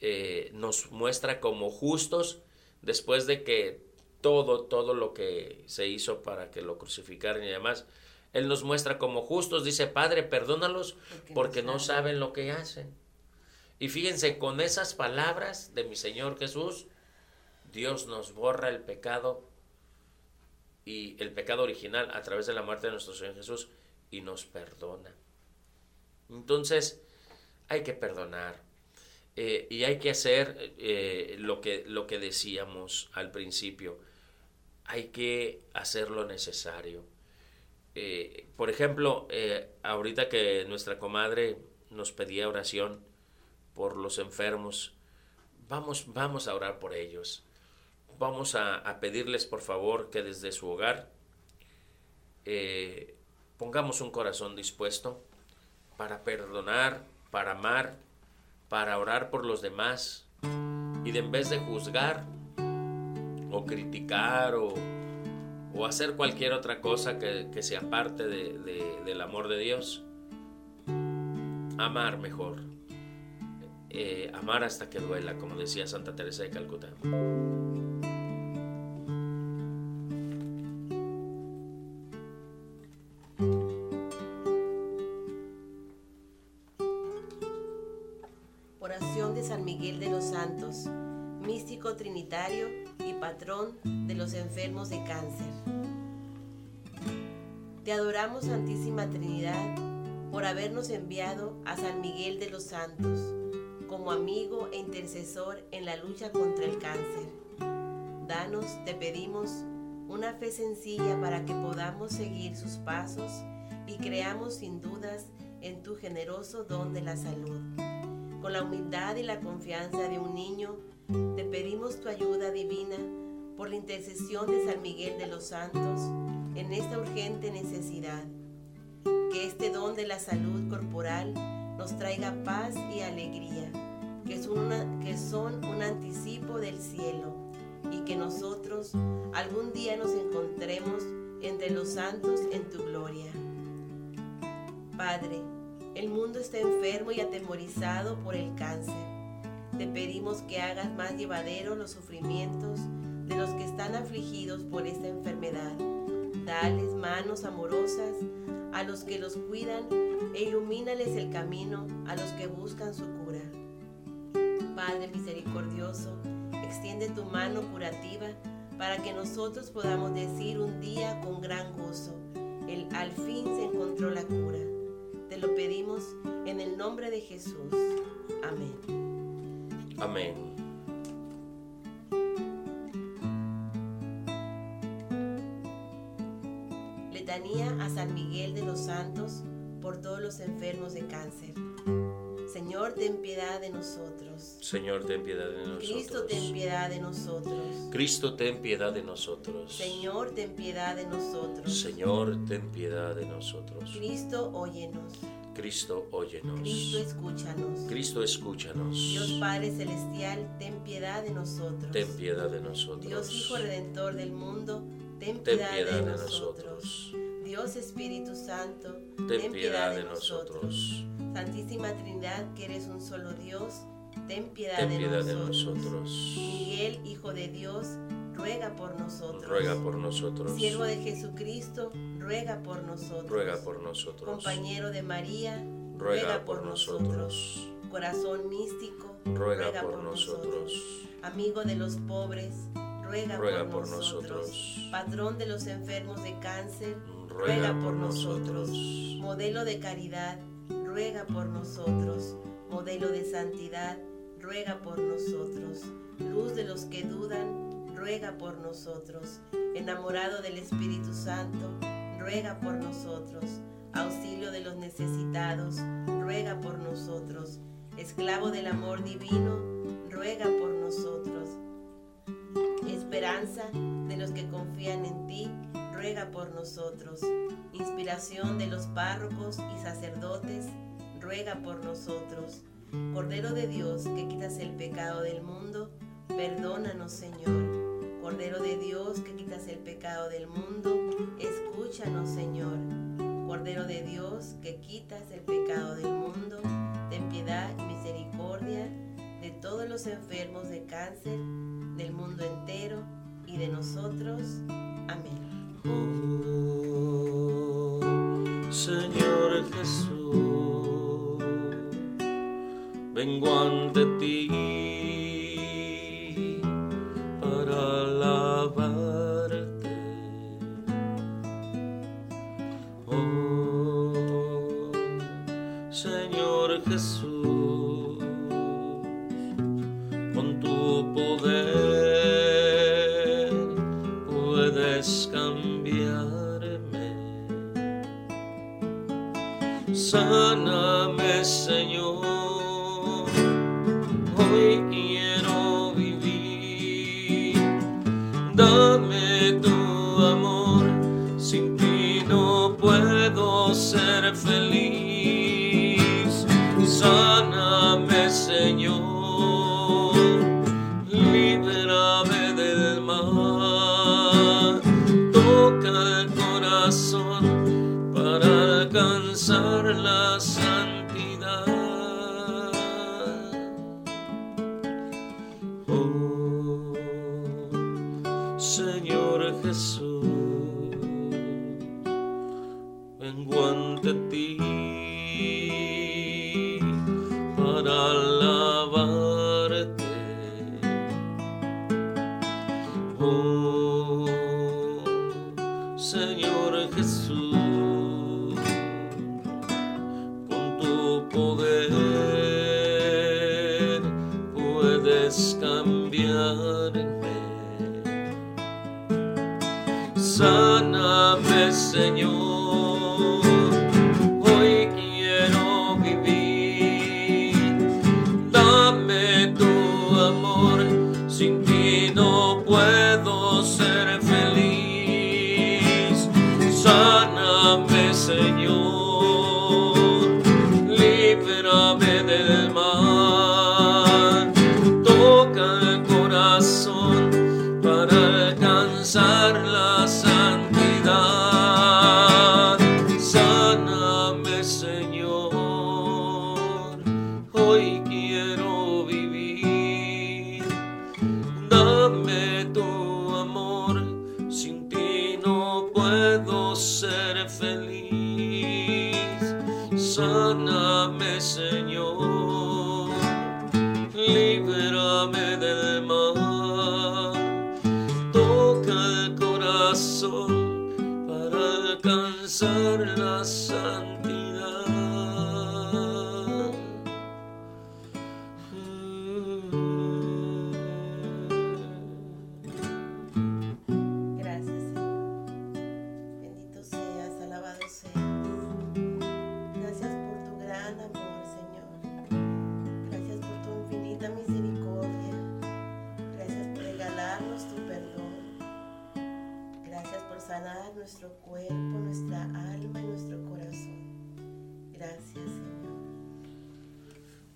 eh, nos muestra como justos después de que todo, todo lo que se hizo para que lo crucificaran y demás, Él nos muestra como justos, dice, Padre, perdónalos Porque porque, no no saben". saben lo que hacen. Y fíjense, con esas palabras de mi Señor Jesús, Dios nos borra el pecado y el pecado original a través de la muerte de nuestro Señor Jesús y nos perdona. Entonces, hay que perdonar eh, y hay que hacer eh, lo, que, lo que decíamos al principio. Hay que hacer lo necesario. Eh, por ejemplo, ahorita que nuestra comadre nos pedía oración por los enfermos, vamos, vamos a orar por ellos. Vamos a, pedirles, por favor, que desde su hogar pongamos un corazón dispuesto para perdonar, para amar, para orar por los demás y de en vez de juzgar o criticar o, o hacer cualquier otra cosa que, que se aparte de- de- del amor de Dios, amar mejor. Eh, amar hasta que duela, como decía Santa Teresa de Calcuta. Oración de San Miguel de los Santos, místico trinitario y patrón de los enfermos de cáncer. Te adoramos, Santísima Trinidad, por habernos enviado a San Miguel de los Santos como amigo e intercesor en la lucha contra el cáncer. Danos, te pedimos, una fe sencilla para que podamos seguir sus pasos y creamos sin dudas en tu generoso don de la salud. Con la humildad y la confianza de un niño, te pedimos tu ayuda divina por la intercesión de San Miguel de los Santos en esta urgente necesidad. Que este don de la salud corporal nos traiga paz y alegría, que son, un anticipo del cielo, y que nosotros algún día nos encontremos entre los santos en tu gloria. Padre, el mundo está enfermo y atemorizado por el cáncer. Te pedimos que hagas más llevadero los sufrimientos de los que están afligidos por esta enfermedad. Dales manos amorosas a los que los cuidan e ilumínales el camino a los que buscan su cura. Padre misericordioso, extiende tu mano curativa para que nosotros podamos decir un día con gran gozo, el al fin se encontró la cura. Te lo pedimos en el nombre de Jesús. Amén. Amén. Letanía a San Miguel de los Santos por todos los enfermos de cáncer. Señor, ten piedad de nosotros. Señor, ten piedad de nosotros. Cristo, ten piedad de nosotros. Cristo, ten piedad de nosotros. Señor, ten piedad de nosotros. Señor, ten piedad de nosotros. Cristo, óyenos. Cristo, óyenos. Cristo, escúchanos. Cristo, escúchanos. Dios Padre Celestial, ten piedad de nosotros. Ten piedad de nosotros. Dios Hijo Redentor del mundo, ten Ten piedad, piedad de, de nosotros. nosotros. Dios Espíritu Santo, Ten piedad de nosotros. Santísima Trinidad, que eres un solo Dios, ten piedad, Ten de, piedad de nosotros. nosotros. Miguel, Hijo de Dios, ruega por nosotros. Ruega por nosotros. Siervo de Jesucristo, ruega por nosotros. Ruega por nosotros. Compañero de María, Ruega por nosotros. Corazón místico, Ruega por nosotros. Amigo de los pobres, ruega, Ruega por, por nosotros. nosotros. Patrón de los enfermos de cáncer, Ruega por nosotros. Modelo de caridad, ruega por nosotros. Modelo de santidad, ruega por nosotros. Luz de los que dudan, ruega por nosotros. Enamorado del Espíritu Santo, ruega por nosotros. Auxilio de los necesitados, ruega por nosotros. Esclavo del amor divino, ruega por nosotros. Esperanza de los que confían en ti, ruega por nosotros. Inspiración de los párrocos y sacerdotes, ruega por nosotros. Cordero de Dios que quitas el pecado del mundo, perdónanos Señor. Cordero de Dios que quitas el pecado del mundo, escúchanos Señor. Cordero de Dios que quitas el pecado del mundo, ten piedad y misericordia de todos los enfermos de cáncer, del mundo entero y de nosotros. Amén. Señor Jesús, vengo ante ti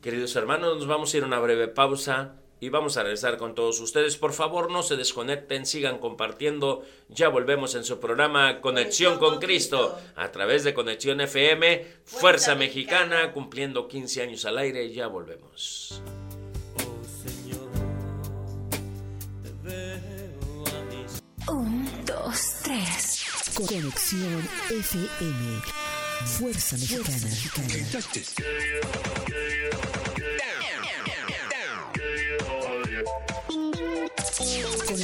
Queridos hermanos, nos vamos a ir a una breve pausa y vamos a regresar con todos ustedes. Por favor, no se desconecten, sigan compartiendo. Ya volvemos en su programa Conexión con Cristo a través de Conexión FM, Fuerza, Mexicana, cumpliendo 15 años al aire. Ya volvemos. Un, dos, tres. Conexión FM. Fuerza Mexicana.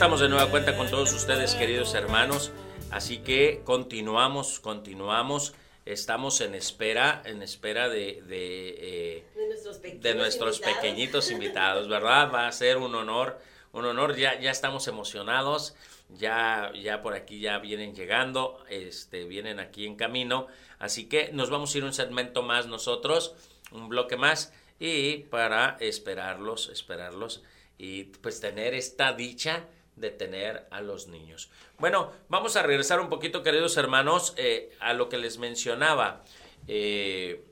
Estamos de nueva cuenta con todos ustedes, queridos hermanos. Así que continuamos, continuamos. Estamos en espera, en espera de, de, eh, De nuestros pequeños, de nuestros invitados. pequeñitos invitados, ¿verdad? Va a ser un honor, un honor. Ya, ya estamos emocionados. Ya, ya por aquí ya vienen llegando, este, vienen aquí en camino. Así que nos vamos a ir un segmento más nosotros, un bloque más, y para esperarlos, esperarlos y pues tener esta dicha de tener a los niños. Bueno, vamos a regresar un poquito, queridos hermanos, eh, a lo que les mencionaba. Eh,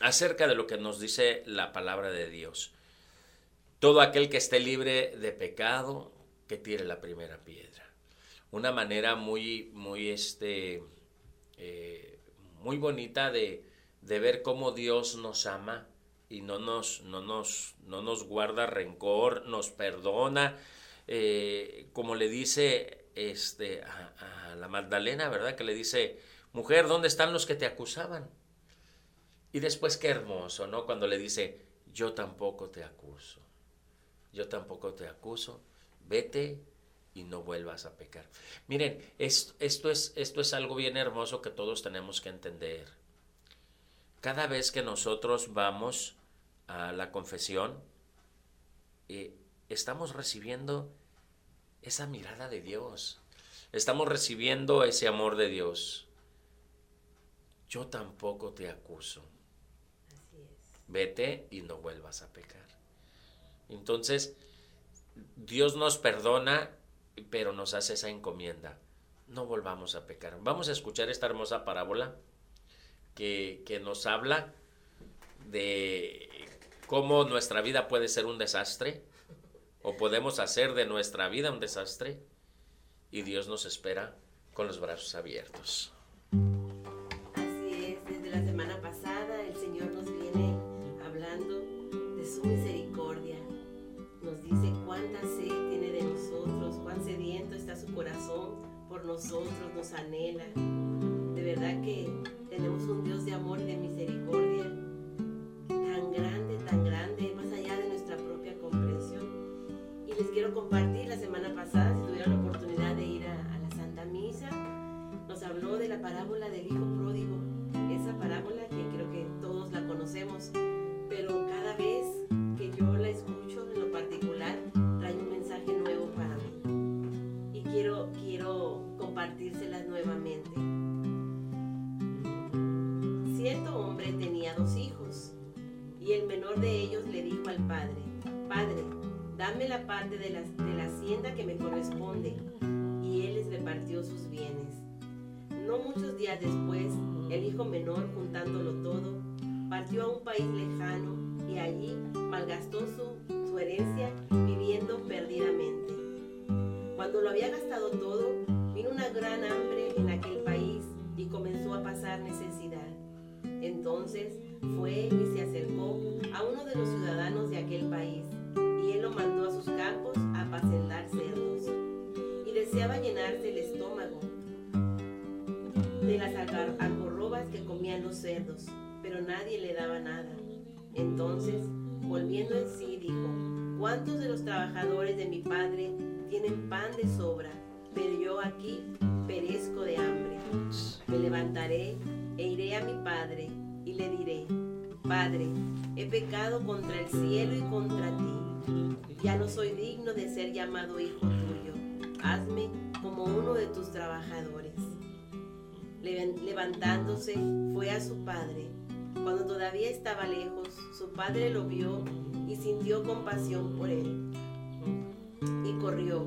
acerca de lo que nos dice la palabra de Dios. Todo aquel que esté libre de pecado, que tire la primera piedra. Una manera muy, muy, este, eh, muy bonita de, de ver cómo Dios nos ama y no nos, no nos, no nos guarda rencor, nos perdona. Eh, como le dice este, a, la Magdalena, ¿verdad? Que le dice, mujer, ¿dónde están los que te acusaban? Y después qué hermoso, ¿no? Cuando le dice, yo tampoco te acuso, yo tampoco te acuso, vete y no vuelvas a pecar. Miren, es- esto, es, esto es algo bien hermoso que todos tenemos que entender. Cada vez que nosotros vamos a la confesión, eh, estamos recibiendo esa mirada de Dios, estamos recibiendo ese amor de Dios. Yo tampoco te acuso Así es. vete y no vuelvas a pecar. Entonces, Dios nos perdona, pero nos hace esa encomienda. No volvamos a pecar. Vamos a escuchar esta hermosa parábola. que, que nos habla de cómo nuestra vida puede ser un desastre o podemos hacer de nuestra vida un desastre y Dios nos espera con los brazos abiertos. Así es, desde la semana pasada el Señor nos viene hablando de su misericordia. Nos dice cuánta sed tiene de nosotros, cuán sediento está su corazón por nosotros, nos anhela. De verdad que tenemos un Dios de amor y de misericordia tan grande, tan grande, quiero compartir la semana pasada, si tuvieron la oportunidad de ir a, a la Santa Misa, nos habló de la parábola del Hijo Pródigo. Esa parábola que creo que todos la conocemos, pero cada vez que yo la escucho en lo particular, trae un mensaje nuevo para mí. Y quiero, quiero compartírselas nuevamente. Cierto hombre tenía dos hijos, y el menor de ellos le dijo al padre, Padre, dame la parte de la, de la hacienda que me corresponde. Y él les repartió sus bienes. No muchos días después, el hijo menor, juntándolo todo, partió a un país lejano y allí malgastó su, su herencia viviendo perdidamente. Cuando lo había gastado todo, vino una gran hambre en aquel país y comenzó a pasar necesidad. Entonces fue y se acercó a uno de los ciudadanos de aquel país lo mandó a sus campos a apacentar cerdos y deseaba llenarse el estómago de las algar- algarrobas que comían los cerdos, pero nadie le daba nada. Entonces, volviendo en sí, dijo, ¿cuántos de los trabajadores de mi padre tienen pan de sobra, pero yo aquí perezco de hambre? Me levantaré e iré a mi padre y le diré, Padre, he pecado contra el cielo y contra ti. Ya no soy digno de ser llamado hijo tuyo. Hazme como uno de tus trabajadores. Levan- Levantándose, fue a su padre. Cuando todavía estaba lejos, su padre lo vio y sintió compasión por él. Y corrió,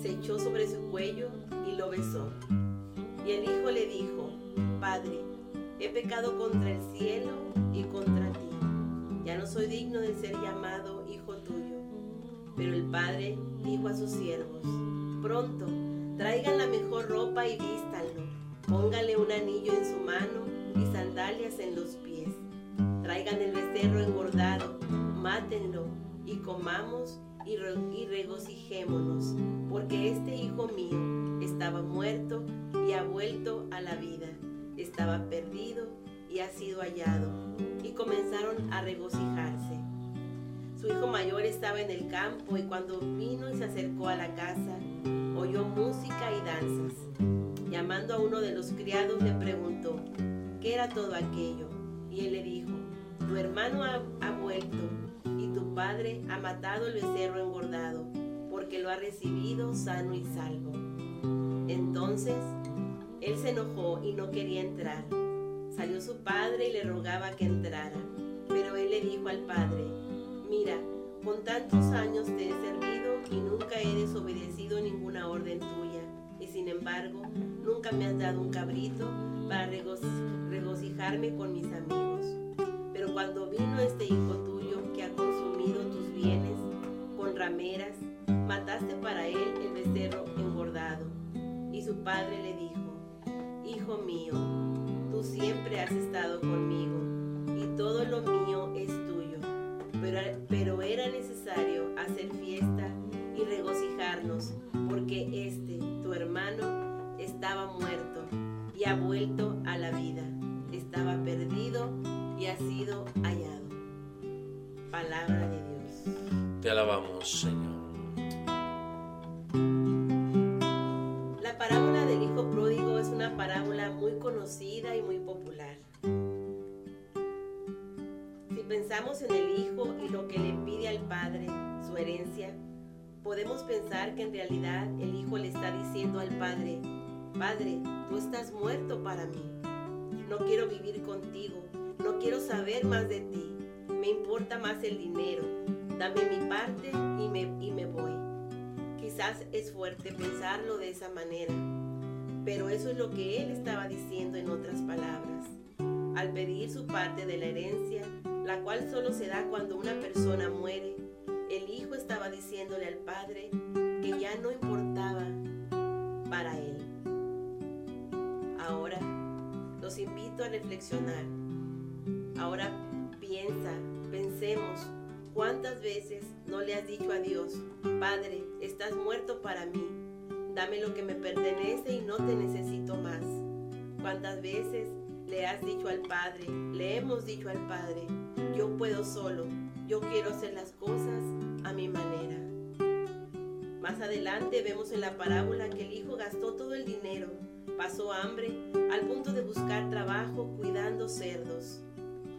se echó sobre su cuello y lo besó. Y el hijo le dijo, Padre, he pecado contra el cielo y contra ti. Ya no soy digno de ser llamado hijo tuyo. Pero el padre dijo a sus siervos, pronto, traigan la mejor ropa y vístanlo. Pónganle un anillo en su mano y sandalias en los pies. Traigan el becerro engordado, mátenlo y comamos y, y regocijémonos, porque este hijo mío estaba muerto y ha vuelto a la vida, estaba perdido sido hallado. Y comenzaron a regocijarse. Su hijo mayor estaba en el campo y cuando vino y se acercó a la casa, oyó música y danzas. Llamando a uno de los criados le preguntó, ¿qué era todo aquello? Y él le dijo, tu hermano ha, ha vuelto y tu padre ha matado el becerro engordado, porque lo ha recibido sano y salvo. Entonces él se enojó y no quería entrar. Salió su padre y le rogaba que entrara, pero él le dijo al padre, mira, con tantos años te he servido y nunca he desobedecido ninguna orden tuya, y sin embargo nunca me has dado un cabrito para regocijarme con mis amigos. Pero cuando vino este hijo tuyo que ha consumido tus bienes con rameras, mataste para él el becerro engordado. Y su padre le dijo, Hijo mío, tú siempre has estado conmigo y todo lo mío es tuyo. Pero, pero era necesario hacer fiesta y regocijarnos porque este, tu hermano, estaba muerto y ha vuelto a la vida. Estaba perdido y ha sido hallado. Palabra de Dios. Te alabamos, Señor. La parábola del Hijo Pródigo una parábola muy conocida y muy popular. Si pensamos en el Hijo y lo que le pide al Padre, su herencia, podemos pensar que en realidad el Hijo le está diciendo al Padre, Padre, tú estás muerto para mí. No quiero vivir contigo, no quiero saber más de ti. Me importa más el dinero. Dame mi parte y me, y me voy. Quizás es fuerte pensarlo de esa manera, pero eso es lo que él estaba diciendo en otras palabras. al pedir su parte de la herencia, la cual solo se da cuando una persona muere, el hijo estaba diciéndole al padre que ya no importaba para él. Ahora los invito a reflexionar. Ahora piensa, pensemos, ¿cuántas veces no le has dicho a Dios, Padre, estás muerto para mí, dame lo que me pertenece y no te necesito más? ¿Cuántas veces le has dicho al Padre, le hemos dicho al Padre, yo puedo solo, yo quiero hacer las cosas a mi manera? Más adelante vemos en la parábola que el hijo gastó todo el dinero, pasó hambre, al punto de buscar trabajo cuidando cerdos.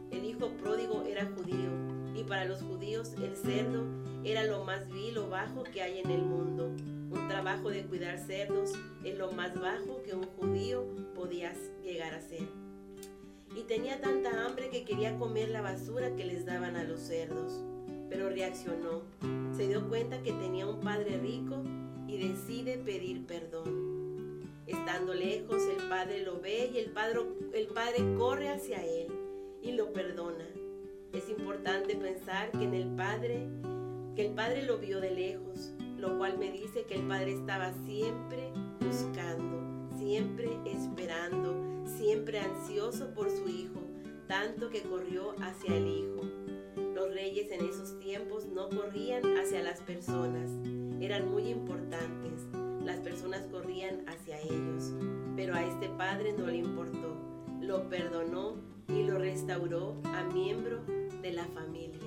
El hijo pródigo era judío y para los judíos el cerdo era lo más vil o bajo que hay en el mundo. Un trabajo de cuidar cerdos es lo más bajo que un judío podía llegar a ser. Y tenía tanta hambre que quería comer la basura que les daban a los cerdos. Pero reaccionó, se dio cuenta que tenía un padre rico y decide pedir perdón. Estando lejos, el padre lo ve y el padre, el padre corre hacia él y lo perdona. Es importante pensar que en el padre, que el padre lo vio de lejos, lo cual me dice que el padre estaba siempre buscando, siempre esperando, siempre ansioso por su hijo, tanto que corrió hacia el hijo. Los reyes en esos tiempos no corrían hacia las personas, eran muy importantes. Las personas corrían hacia ellos, pero a este padre no le importó. Lo perdonó y lo restauró a miembro de la familia.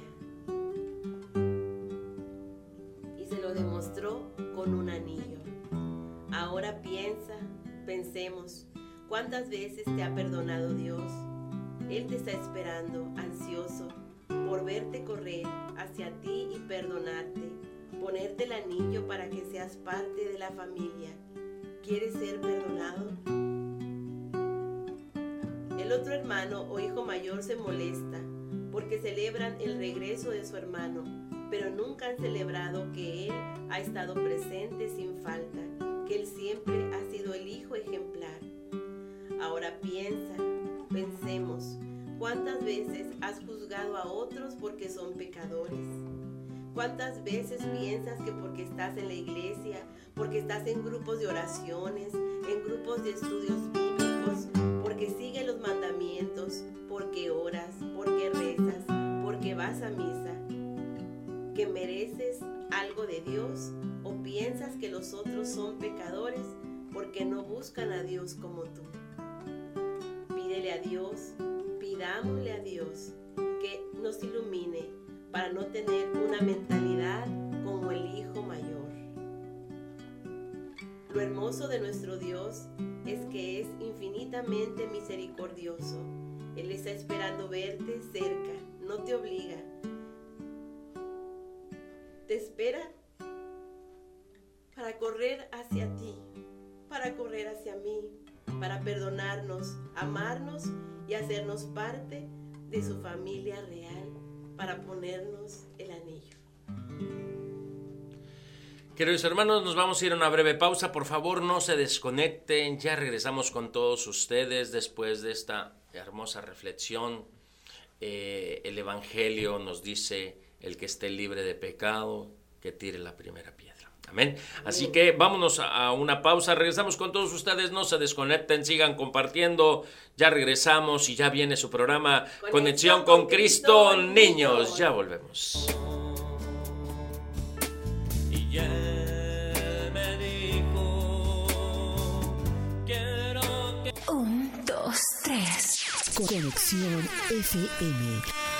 Con un anillo. Ahora piensa, pensemos, ¿cuántas veces te ha perdonado Dios? Él te está esperando, ansioso, por verte correr hacia ti y perdonarte, ponerte el anillo para que seas parte de la familia. ¿Quieres ser perdonado? El otro hermano o hijo mayor se molesta porque celebran el regreso de su hermano, pero nunca han celebrado que él ha estado presente sin falta, que él siempre ha sido el hijo ejemplar. Ahora piensa, pensemos, ¿cuántas veces has juzgado a otros porque son pecadores? ¿Cuántas veces piensas que porque estás en la iglesia, porque estás en grupos de oraciones, en grupos de estudios bíblicos, porque sigues los mandamientos, porque oras, porque rezas, porque vas a misa, que mereces algo de Dios o piensas que los otros son pecadores porque no buscan a Dios como tú? Pídele a Dios, pidámosle a Dios que nos ilumine para no tener una mentalidad como el hijo mayor. Lo hermoso de nuestro Dios es que es infinitamente misericordioso. Él está esperando verte cerca, no te obliga. Te espera para correr hacia ti, para correr hacia mí, para perdonarnos, amarnos y hacernos parte de su familia real para ponernos el anillo. Queridos hermanos, nos vamos a ir a una breve pausa. Por favor, no se desconecten. Ya regresamos con todos ustedes después de esta hermosa reflexión. Eh, el Evangelio nos dice, el que esté libre de pecado, que tire la primera piedra. Amén. Así que vámonos a una pausa. Regresamos con todos ustedes. No se desconecten, sigan compartiendo. Ya regresamos y ya viene su programa Conexión, Conexión con, Cristo, Cristo niños. niños. Ya volvemos. Y él me dijo, quiero que... Un, dos, tres. Conexión FM.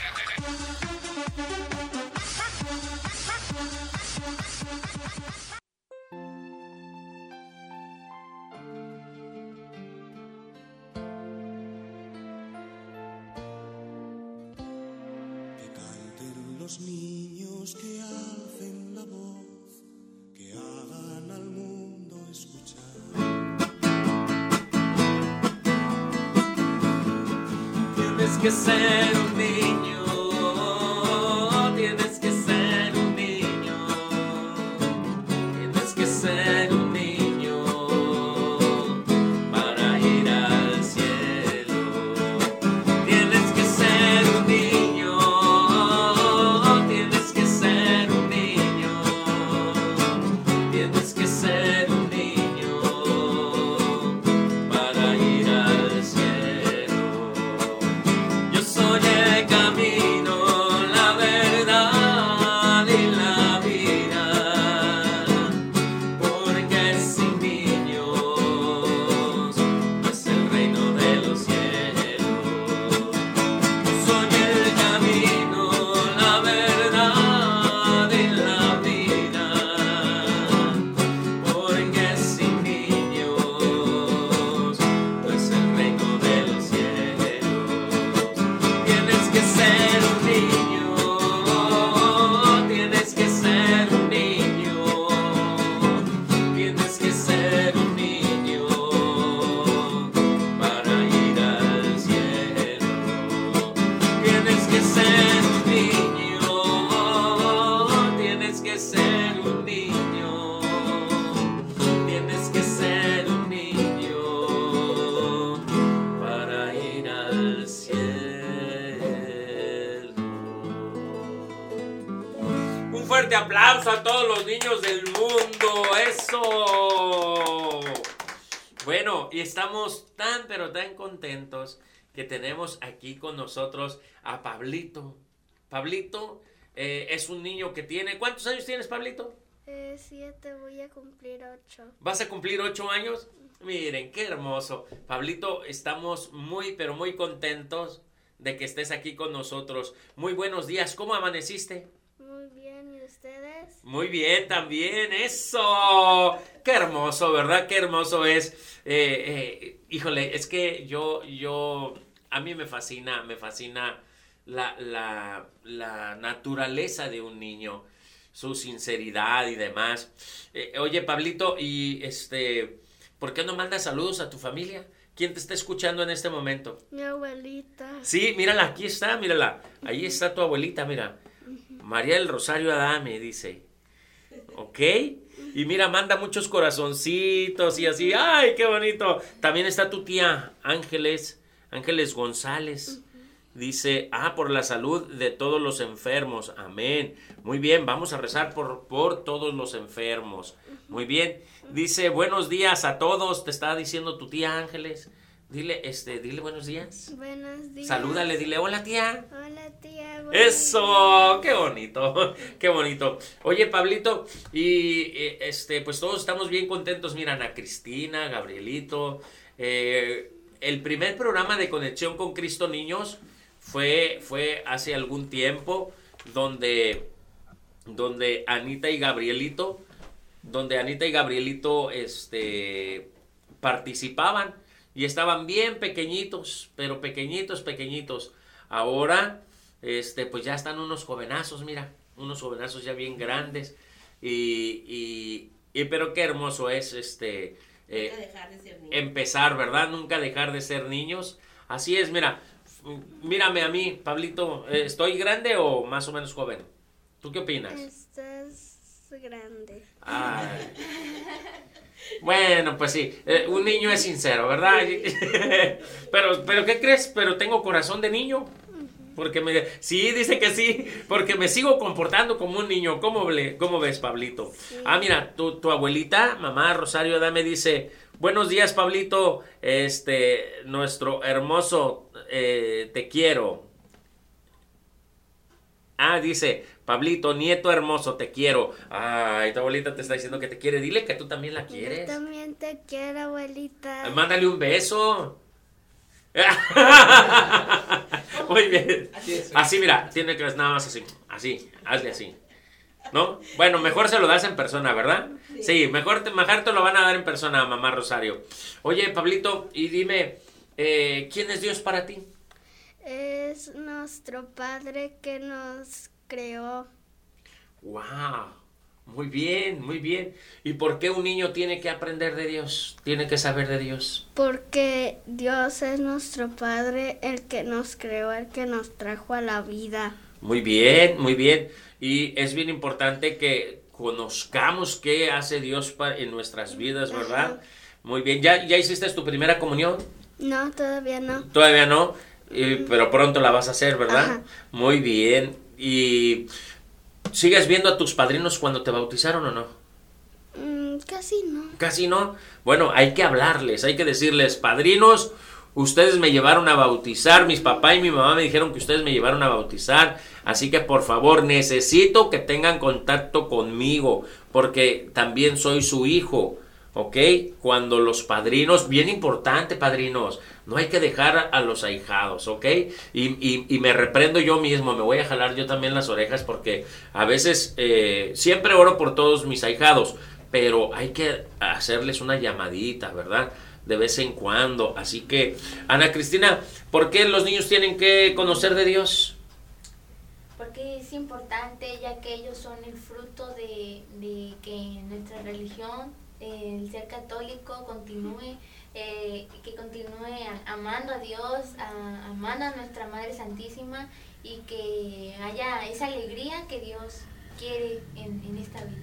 los niños que alcen la voz, que hagan al mundo escuchar. Tienes que ser un niño. Aquí con nosotros a Pablito. Pablito eh, es un niño que tiene... ¿Cuántos años tienes, Pablito? Eh, siete, voy a cumplir ocho. ¿Vas a cumplir ocho años? Miren, qué hermoso. Pablito, estamos muy, pero muy contentos de que estés aquí con nosotros. Muy buenos días. ¿Cómo amaneciste? Muy bien, ¿y ustedes? Muy bien, también, eso. Qué hermoso, ¿verdad? Qué hermoso es. Eh, eh, híjole, es que yo, yo, a mí me fascina, me fascina la, la, la naturaleza de un niño, su sinceridad y demás. Eh, oye, Pablito, y este, ¿por qué no mandas saludos a tu familia? ¿Quién te está escuchando en este momento? Mi abuelita. Sí, mírala, aquí está, mírala. Ahí está tu abuelita, mira. María del Rosario Adame, dice. ¿Ok? Y mira, manda muchos corazoncitos y así. ¡Ay, qué bonito! También está tu tía Ángeles, Ángeles González. Dice, ah, por la salud de todos los enfermos. Amén. Muy bien, vamos a rezar por, por todos los enfermos. Muy bien. Dice, buenos días a todos. Te está diciendo tu tía Ángeles. Dile, este, dile buenos días. Buenos días. Salúdale, dile, hola tía. Hola, tía. Eso, qué bonito, qué bonito. Oye, Pablito, y eh, este, pues todos estamos bien contentos. Mira, Ana Cristina, Gabrielito. eh, el primer programa de Conexión con Cristo Niños fue, fue hace algún tiempo donde, donde Anita y Gabrielito, donde Anita y Gabrielito, este, participaban y estaban bien pequeñitos, pero pequeñitos, pequeñitos. Ahora, este, pues ya están unos jovenazos, mira, unos jovenazos ya bien grandes y, y, y pero qué hermoso es este eh, Nunca dejar de ser niño. empezar, ¿verdad? Nunca dejar de ser niños. Así es, mira, f- mírame a mí, Pablito, eh, ¿estoy grande o más o menos joven? ¿Tú qué opinas? Estás grande. Ay. Bueno, pues sí, eh, un niño es sincero, ¿verdad? pero, pero ¿qué crees? Pero tengo corazón de niño. Porque me... Sí, dice que sí, porque me sigo comportando como un niño. ¿Cómo, ble- cómo ves, Pablito? Ah, mira, tu, tu abuelita, mamá Rosario Dame, dice, buenos días, Pablito, este, nuestro hermoso, eh, te quiero. Ah, dice, Pablito, nieto hermoso, te quiero. Ay, tu abuelita te está diciendo que te quiere. Dile que tú también la Yo quieres. también te quiero, abuelita. Mándale un beso. Muy bien. Así es. Así, mira, tiene que nada más así. Así, hazle así. ¿No? Bueno, mejor se lo das en persona, ¿verdad? Sí, mejor te, mejor te lo van a dar en persona, mamá Rosario. Oye, Pablito, y dime, eh, ¿quién es Dios para ti? Es nuestro padre que nos creó. ¡Wow! Muy bien, muy bien. ¿Y por qué un niño tiene que aprender de Dios? Tiene que saber de Dios. Porque Dios es nuestro Padre, el que nos creó, el que nos trajo a la vida. Muy bien, muy bien. Y es bien importante que conozcamos qué hace Dios en nuestras vidas, ¿verdad? Muy bien. ¿Ya, ¿Ya hiciste tu primera comunión? No, todavía no. Todavía no, eh, pero pronto la vas a hacer, ¿verdad? Ajá. Muy bien. ¿Y sigues viendo a tus padrinos cuando te bautizaron o no? Mm, casi no. Casi no. Bueno, hay que hablarles, hay que decirles, padrinos, ustedes me llevaron a bautizar, mis papá y mi mamá me dijeron que ustedes me llevaron a bautizar, así que por favor necesito que tengan contacto conmigo, porque también soy su hijo, ¿ok? Cuando los padrinos, bien importante, padrinos, no hay que dejar a, los ahijados, ¿ok? Y, y- y me reprendo yo mismo, me voy a jalar yo también las orejas porque a veces eh, siempre oro por todos mis ahijados, pero hay que hacerles una llamadita, ¿verdad? De vez en cuando. Así que, Ana Cristina, ¿por qué los niños tienen que conocer de Dios? Porque es importante ya que ellos son el fruto de, de que nuestra religión, el ser católico, continúe, eh, que continúe amando a Dios, a- amando a nuestra Madre Santísima y que haya esa alegría que Dios quiere en, en esta vida.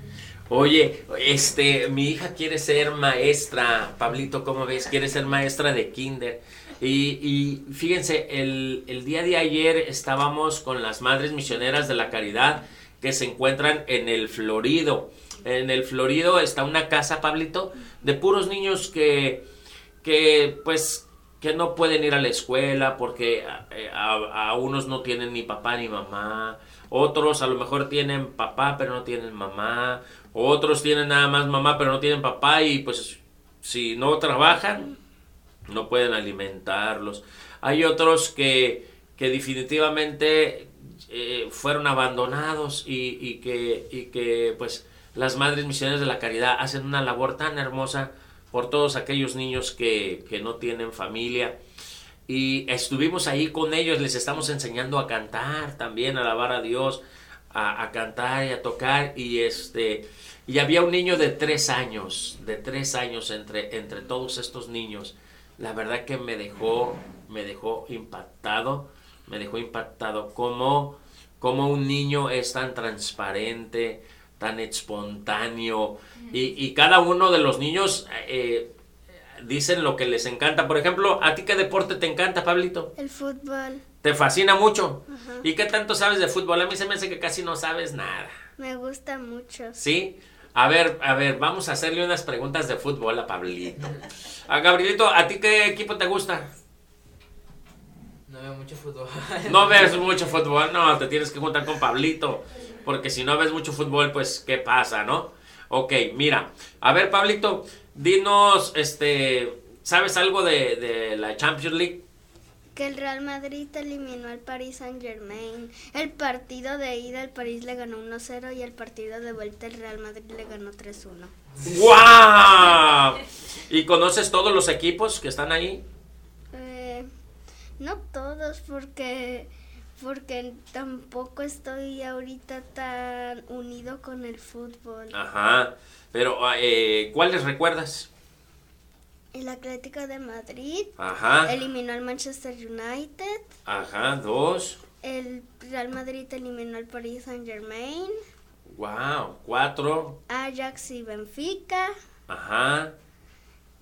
Oye, este, mi hija quiere ser maestra, Pablito, ¿cómo ves? Quiere ser maestra de kinder. Y, y fíjense, el, el día de ayer estábamos con las madres misioneras de la caridad que se encuentran en el Florido. En el Florido está una casa, Pablito, de puros niños que, que pues, que no pueden ir a la escuela porque eh, a, unos no tienen ni papá ni mamá. Otros a lo mejor tienen papá pero no tienen mamá. Otros tienen nada más mamá pero no tienen papá y pues si no trabajan no pueden alimentarlos. Hay otros que, que definitivamente eh, fueron abandonados y, y que, y que pues las madres misioneras de la caridad hacen una labor tan hermosa por todos aquellos niños que, que no tienen familia. Y estuvimos ahí con ellos, les estamos enseñando a cantar también, a alabar a Dios, a, cantar y a tocar. Y este y había un niño de tres años, de tres años entre, entre todos estos niños. La verdad que me dejó, me dejó impactado, me dejó impactado cómo, cómo un niño es tan transparente, tan espontáneo. Y, y cada uno de los niños eh, dicen lo que les encanta. Por ejemplo, ¿a ti qué deporte te encanta, Pablito? El fútbol ¿Te fascina mucho? ¿Y qué tanto sabes de fútbol? A mí se me hace que casi no sabes nada. me gusta mucho. ¿Sí? A ver, a ver, vamos a hacerle unas preguntas de fútbol a Pablito. A Gabrielito, ¿a ti qué equipo te gusta? No veo mucho fútbol. No ves mucho fútbol, no, te tienes que juntar con Pablito. Porque si no ves mucho fútbol, pues, ¿qué pasa, no? Ok, mira. A ver, Pablito, dinos, este, ¿sabes algo de, de la Champions League? Que el Real Madrid eliminó al Paris Saint Germain. El partido de ida el París le ganó 1-0 y el partido de vuelta el Real Madrid le ganó 3-1. ¡Guau! ¿Y conoces todos los equipos que están ahí? Eh, no todos porque porque tampoco estoy ahorita tan unido con el fútbol. Ajá. Pero, eh, ¿cuáles recuerdas? El Atlético de Madrid Ajá. eliminó al Manchester United. Ajá, dos. El Real Madrid eliminó al Paris Saint Germain. Wow, cuatro. Ajax y Benfica. Ajá.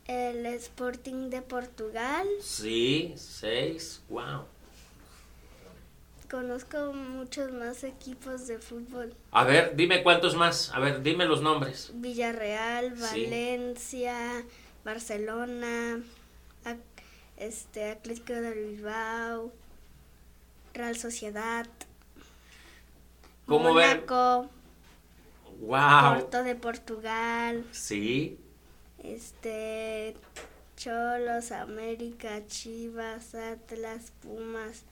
El Sporting de Portugal. Sí, seis. Wow. Conozco muchos más equipos de fútbol. A ver, dime cuántos más. A ver, dime los nombres. Villarreal, Sí. Valencia, Barcelona, Ac- este Atlético de Bilbao, Real Sociedad, ¿Cómo ven? Mónaco, Wow. Porto de Portugal, Sí. este Cholos, América, Chivas, Atlas, Pumas,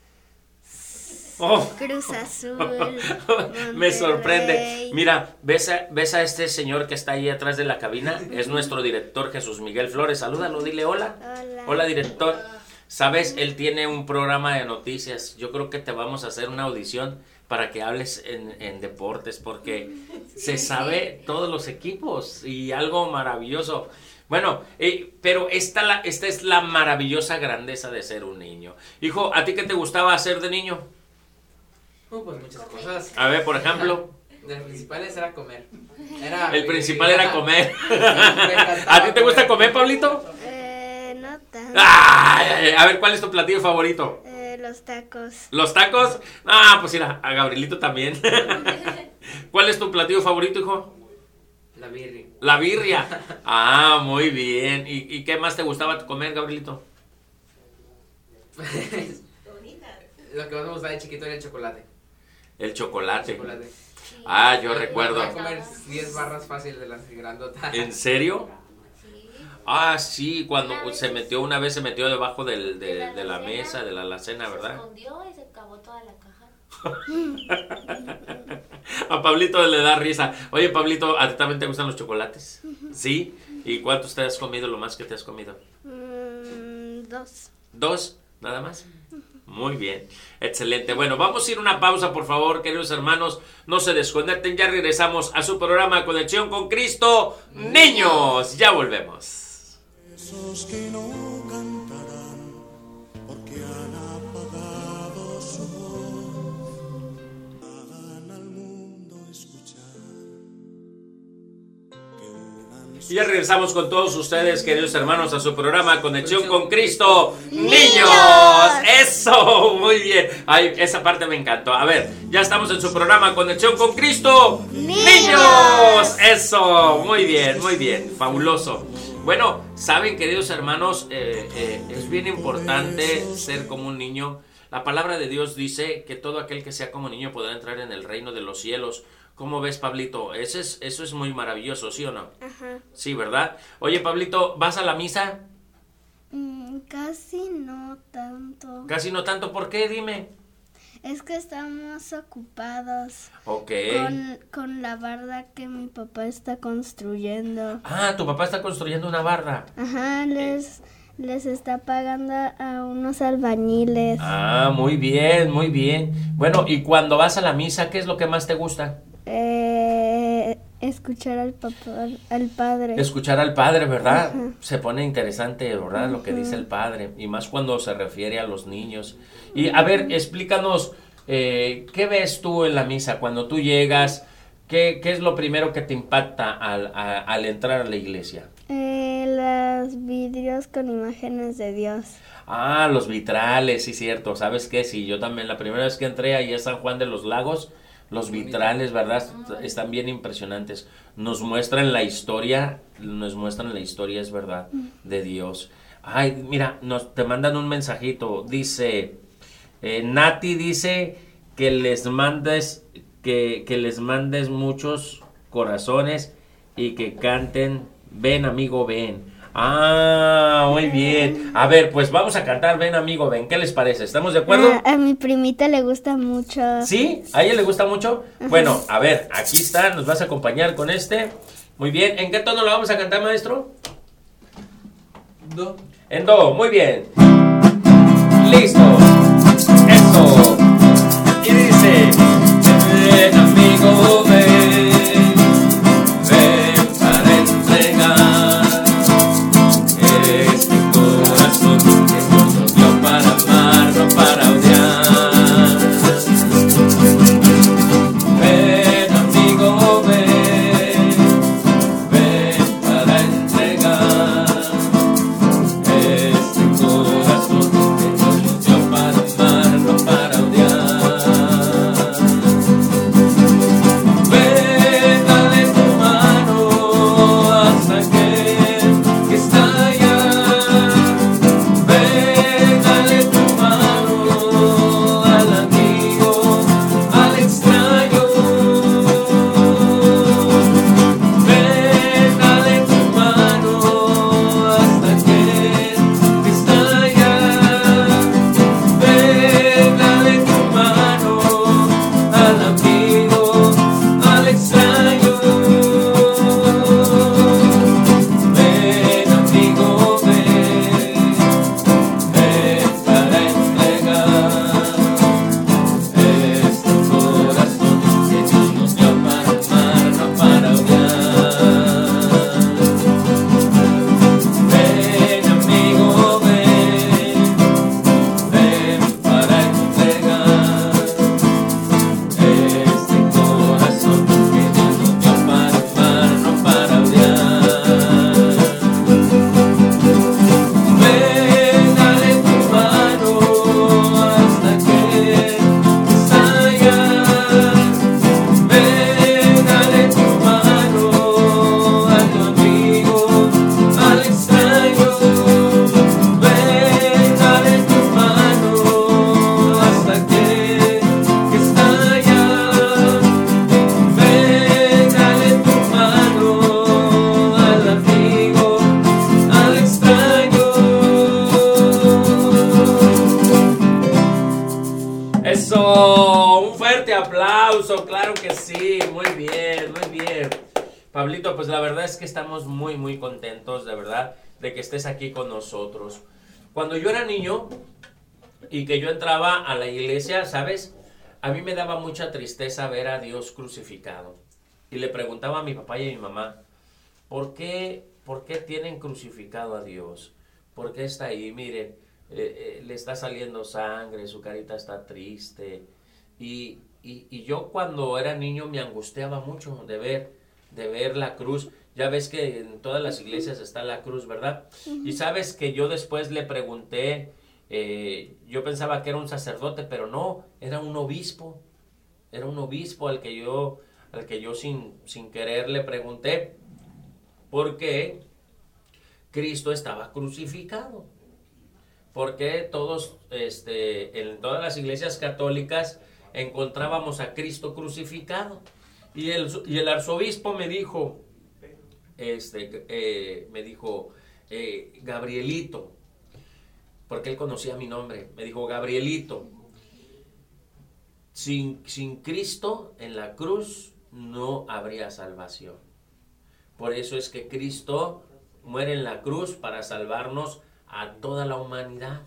Oh. Cruz Azul. Me sorprende. Mira, ¿ves a, ¿ves a este señor que está ahí atrás de la cabina? Es nuestro director Jesús Miguel Flores. Salúdalo, dile hola. Hola. Hola, director. Sabes, él tiene un programa de noticias. Yo creo que te vamos a hacer una audición para que hables en, en deportes, porque se sabe todos los equipos y algo maravilloso. Bueno, eh, pero esta, la, esta es la maravillosa grandeza de ser un niño. Hijo, ¿a ti qué te gustaba hacer de niño? Uh, pues muchas cosas. A ver, por ejemplo, De los principales era comer. Era el principal era comer. ¿A ti te gusta comer, Pablito? Eh, no tanto. A ver, ¿cuál es tu platillo favorito? Eh, los tacos. ¿Los tacos? Ah, pues mira, a Gabrielito también. ¿Cuál es tu platillo favorito, hijo? La birria. La birria. Ah, muy bien. ¿Y, y qué más te gustaba comer, Gabrielito? Lo que más me gustaba de chiquito era el chocolate. El chocolate. chocolate. Ah, yo Me recuerdo. podía comer 10 barras fácil de las grandotas. ¿En serio? Sí. Ah, sí, cuando Una se metió, una vez se metió debajo del- de, De la de la mesa, de la alacena, Se ¿verdad? escondió y se acabó toda la. A Pablito le da risa. Oye, Pablito, ¿a ti también te gustan los chocolates? ¿Sí? ¿Y cuántos te has comido, lo más que te has comido? Mm, dos. ¿Dos? ¿Nada más? Muy bien, excelente. Bueno, vamos a ir a una pausa, por favor, queridos hermanos. No se desconecten, ya regresamos a su programa Conexión con Cristo. Niños, ya volvemos. Esos que no Y ya regresamos con todos ustedes, queridos hermanos, a su programa Conexión con Cristo. ¡Niños! ¡Eso! Muy bien. Ay, esa parte me encantó. A ver, ya estamos en su programa Conexión con Cristo. ¡Niños! Eso, muy bien, muy bien. Fabuloso. Bueno, saben, queridos hermanos, eh, eh, es bien importante ser como un niño. La palabra de Dios dice que todo aquel que sea como niño podrá entrar en el reino de los cielos. ¿Cómo ves, Pablito? Ese es, eso es muy maravilloso, ¿sí o no? Ajá. Sí, ¿verdad? Oye, Pablito, ¿vas a la misa? Mm, casi no tanto. Casi no tanto. ¿Por qué? Dime. Es que estamos ocupados Ok. con, con la barda que mi papá está construyendo. Ah, tu papá está construyendo una barda. Ajá, les, les está pagando a unos albañiles. Ah, muy bien, muy bien. Bueno, y cuando vas a la misa, ¿qué es lo que más te gusta? Eh, escuchar al papá, al padre. Escuchar al padre, ¿verdad? Se pone interesante, ¿verdad? Lo que dice el padre. Y más cuando se refiere a los niños. Y a ver, explícanos, eh, ¿qué ves tú en la misa cuando tú llegas? ¿Qué, qué es lo primero que te impacta al, a- al entrar a la iglesia? Eh, los vidrios con imágenes de Dios. Ah, los vitrales, sí, cierto. ¿Sabes qué? Sí, yo también, la primera vez que entré ahí a San Juan de los Lagos, los vitrales, ¿verdad? Est- Están bien impresionantes. Nos muestran la historia, nos muestran la historia, es verdad, de Dios. Ay, mira, nos, te mandan un mensajito. Dice, eh, Nati dice que les mandes, que, que les mandes muchos corazones y que canten, ven amigo, ven. Ah, muy bien. A ver, pues vamos a cantar Ven amigo, ven. ¿Qué les parece? ¿Estamos de acuerdo? Ah, a mi primita le gusta mucho. ¿Sí? ¿A ella le gusta mucho? Bueno, a ver, aquí está, nos vas a acompañar con este. Muy bien, ¿en qué tono lo vamos a cantar, maestro? Do. En do, muy bien. Listo. Yo era niño y que yo entraba a la iglesia, ¿sabes? A mí me daba mucha tristeza ver a Dios crucificado. Y le preguntaba a mi papá y a mi mamá, ¿por qué, por qué tienen crucificado a Dios? ¿Por qué está ahí? Miren, eh, eh, le está saliendo sangre, su carita está triste. Y, y- y yo cuando era niño me angustiaba mucho de ver, de ver la cruz. Ya ves que en todas las iglesias está la cruz, ¿verdad? Y sabes que yo después le pregunté, eh, yo pensaba que era un sacerdote, pero no, era un obispo. Era un obispo al que yo, al que yo sin, sin querer le pregunté por qué Cristo estaba crucificado. Porque todos, este, en todas las iglesias católicas encontrábamos a Cristo crucificado. Y el, y el arzobispo me dijo, este, eh, me dijo, eh, Gabrielito, porque él conocía mi nombre, me dijo, Gabrielito, sin, sin Cristo en la cruz no habría salvación. Por eso es que Cristo muere en la cruz para salvarnos a toda la humanidad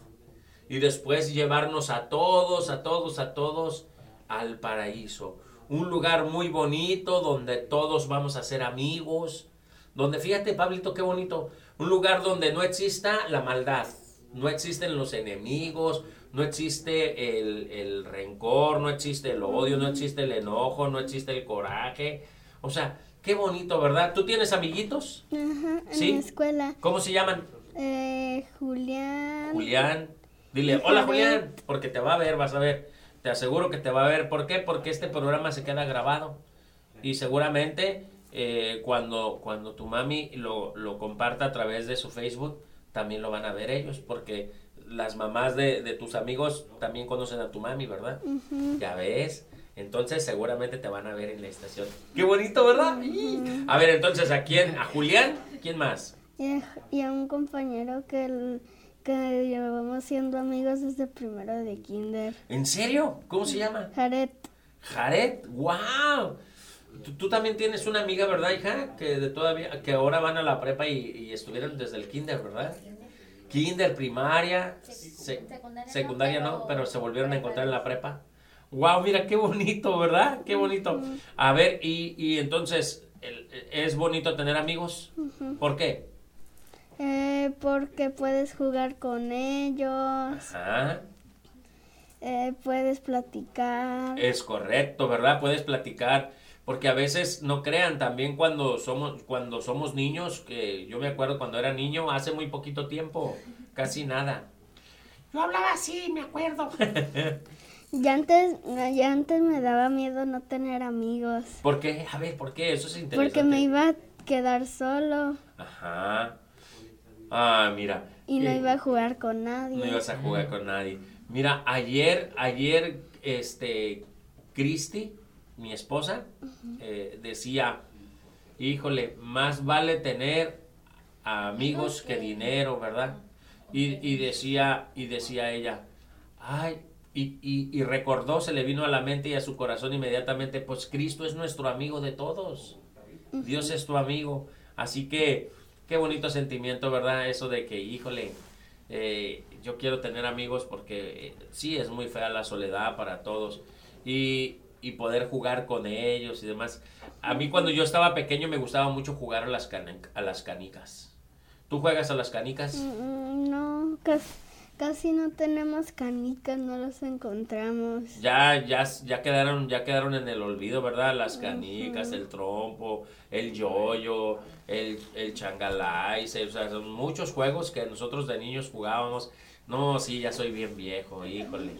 y después llevarnos a todos, a todos, a todos al paraíso. Un lugar muy bonito donde todos vamos a ser amigos. Donde, fíjate, Pablito, qué bonito. Un lugar donde no exista la maldad, no existen los enemigos, no existe el, el rencor, no existe el odio, no existe el enojo, no existe el coraje. O sea, qué bonito, ¿verdad? ¿Tú tienes amiguitos? Ajá, en ¿Sí? la escuela. ¿Cómo se llaman? Eh, Julián. Julián. Dile, hola Julián, porque te va a ver, vas a ver. Te aseguro que te va a ver. ¿Por qué? Porque este programa se queda grabado. Y seguramente eh, cuando, cuando tu mami lo, lo comparta a través de su Facebook, también lo van a ver ellos. Porque las mamás de, de tus amigos también conocen a tu mami, ¿verdad? Ya ves. Entonces seguramente te van a ver en la estación. Qué bonito, ¿verdad? A ver, entonces, ¿a quién? ¿A Julián? ¿Quién más? Y a, y a un compañero que, el- que llevamos siendo amigos desde primero de kinder. ¿En serio? ¿Cómo se llama? Jared. Jared, wow. Tú, tú también tienes una amiga, ¿verdad, hija? Que de todavía, que ahora van a la prepa y, y estuvieron desde el kinder, ¿verdad? Kinder, primaria, se- secundaria secundaria, no, no, pero pero se volvieron a encontrar en la prepa. Wow, mira qué bonito, ¿verdad? Qué bonito. A ver, y, y entonces, ¿es bonito tener amigos? ¿Por qué? Eh, porque puedes jugar con ellos, Ajá. eh, puedes platicar. Es correcto, ¿verdad? Puedes platicar, porque a veces no crean también cuando somos cuando somos niños, que yo me acuerdo cuando era niño hace muy poquito tiempo, casi nada. Yo hablaba así, me acuerdo. Ya antes, ya antes me daba miedo no tener amigos, ¿Por qué? A ver, ¿por qué? Eso es interesante. porque me iba a quedar solo Ajá. Ah, mira. y no eh, iba a jugar con nadie. No ibas a jugar con nadie. Mira, ayer, ayer, este, Cristi, mi esposa, eh, decía, híjole, más vale tener amigos que dinero, ¿verdad? Y, y decía, y decía ella, ay, y, y, y recordó, se le vino a la mente y a su corazón inmediatamente, pues Cristo es nuestro amigo de todos. Dios es tu amigo. Así que, qué bonito sentimiento, ¿verdad? Eso de que, híjole, eh, yo quiero tener amigos porque eh, sí es muy fea la soledad para todos. Y, y poder jugar con ellos y demás. A mí cuando yo estaba pequeño me gustaba mucho jugar a las, a las canicas. ¿Tú juegas a las canicas? Mm, No, casi, casi no tenemos canicas, no los encontramos. Ya, ya, ya quedaron, ya quedaron en el olvido, ¿verdad? Las canicas, el trompo, el yoyo, el, el changalay, o sea, son muchos juegos que nosotros de niños jugábamos. No, sí, ya soy bien viejo, híjole.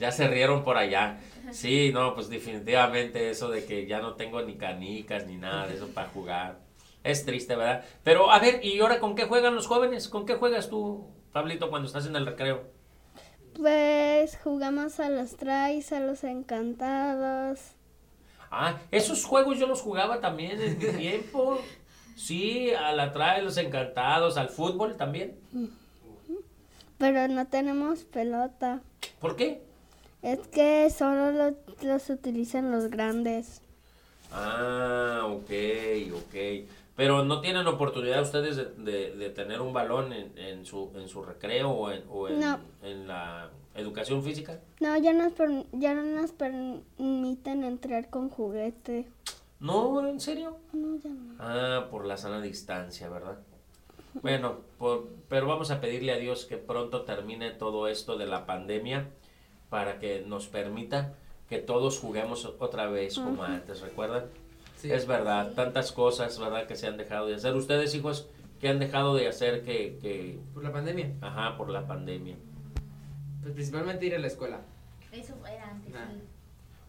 Ya se rieron por allá. Sí, no, pues definitivamente eso de que ya no tengo ni canicas ni nada de eso para jugar. Es triste, ¿verdad? Pero a ver, ¿y ahora con qué juegan los jóvenes? ¿Con qué juegas tú, Pablito, cuando estás en el recreo? Pues jugamos a los trays, a los encantados. Ah, esos juegos yo los jugaba también en mi tiempo. Sí, a la trae, los encantados, al fútbol también. Pero no tenemos pelota. ¿Por qué? Es que solo lo- los utilizan los grandes. Ah, ok, ok. Pero no tienen oportunidad ustedes de, de- de tener un balón en, en su, en su recreo o en, o en- No. en la educación física. No, ya nos, per- ya no nos permiten entrar con juguete. No, ¿en serio? No, ya no. Ah, por la sana distancia, ¿verdad? Bueno, por- pero vamos a pedirle a Dios que pronto termine todo esto de la pandemia para que nos permita que todos juguemos otra vez como antes, ¿recuerdan? Sí. Es verdad, tantas cosas, ¿verdad? Que se han dejado de hacer. Ustedes, hijos, que han dejado de hacer que, que Por la pandemia. ajá, por la pandemia. Pues principalmente ir a la escuela. Eso era antes, Nah. sí.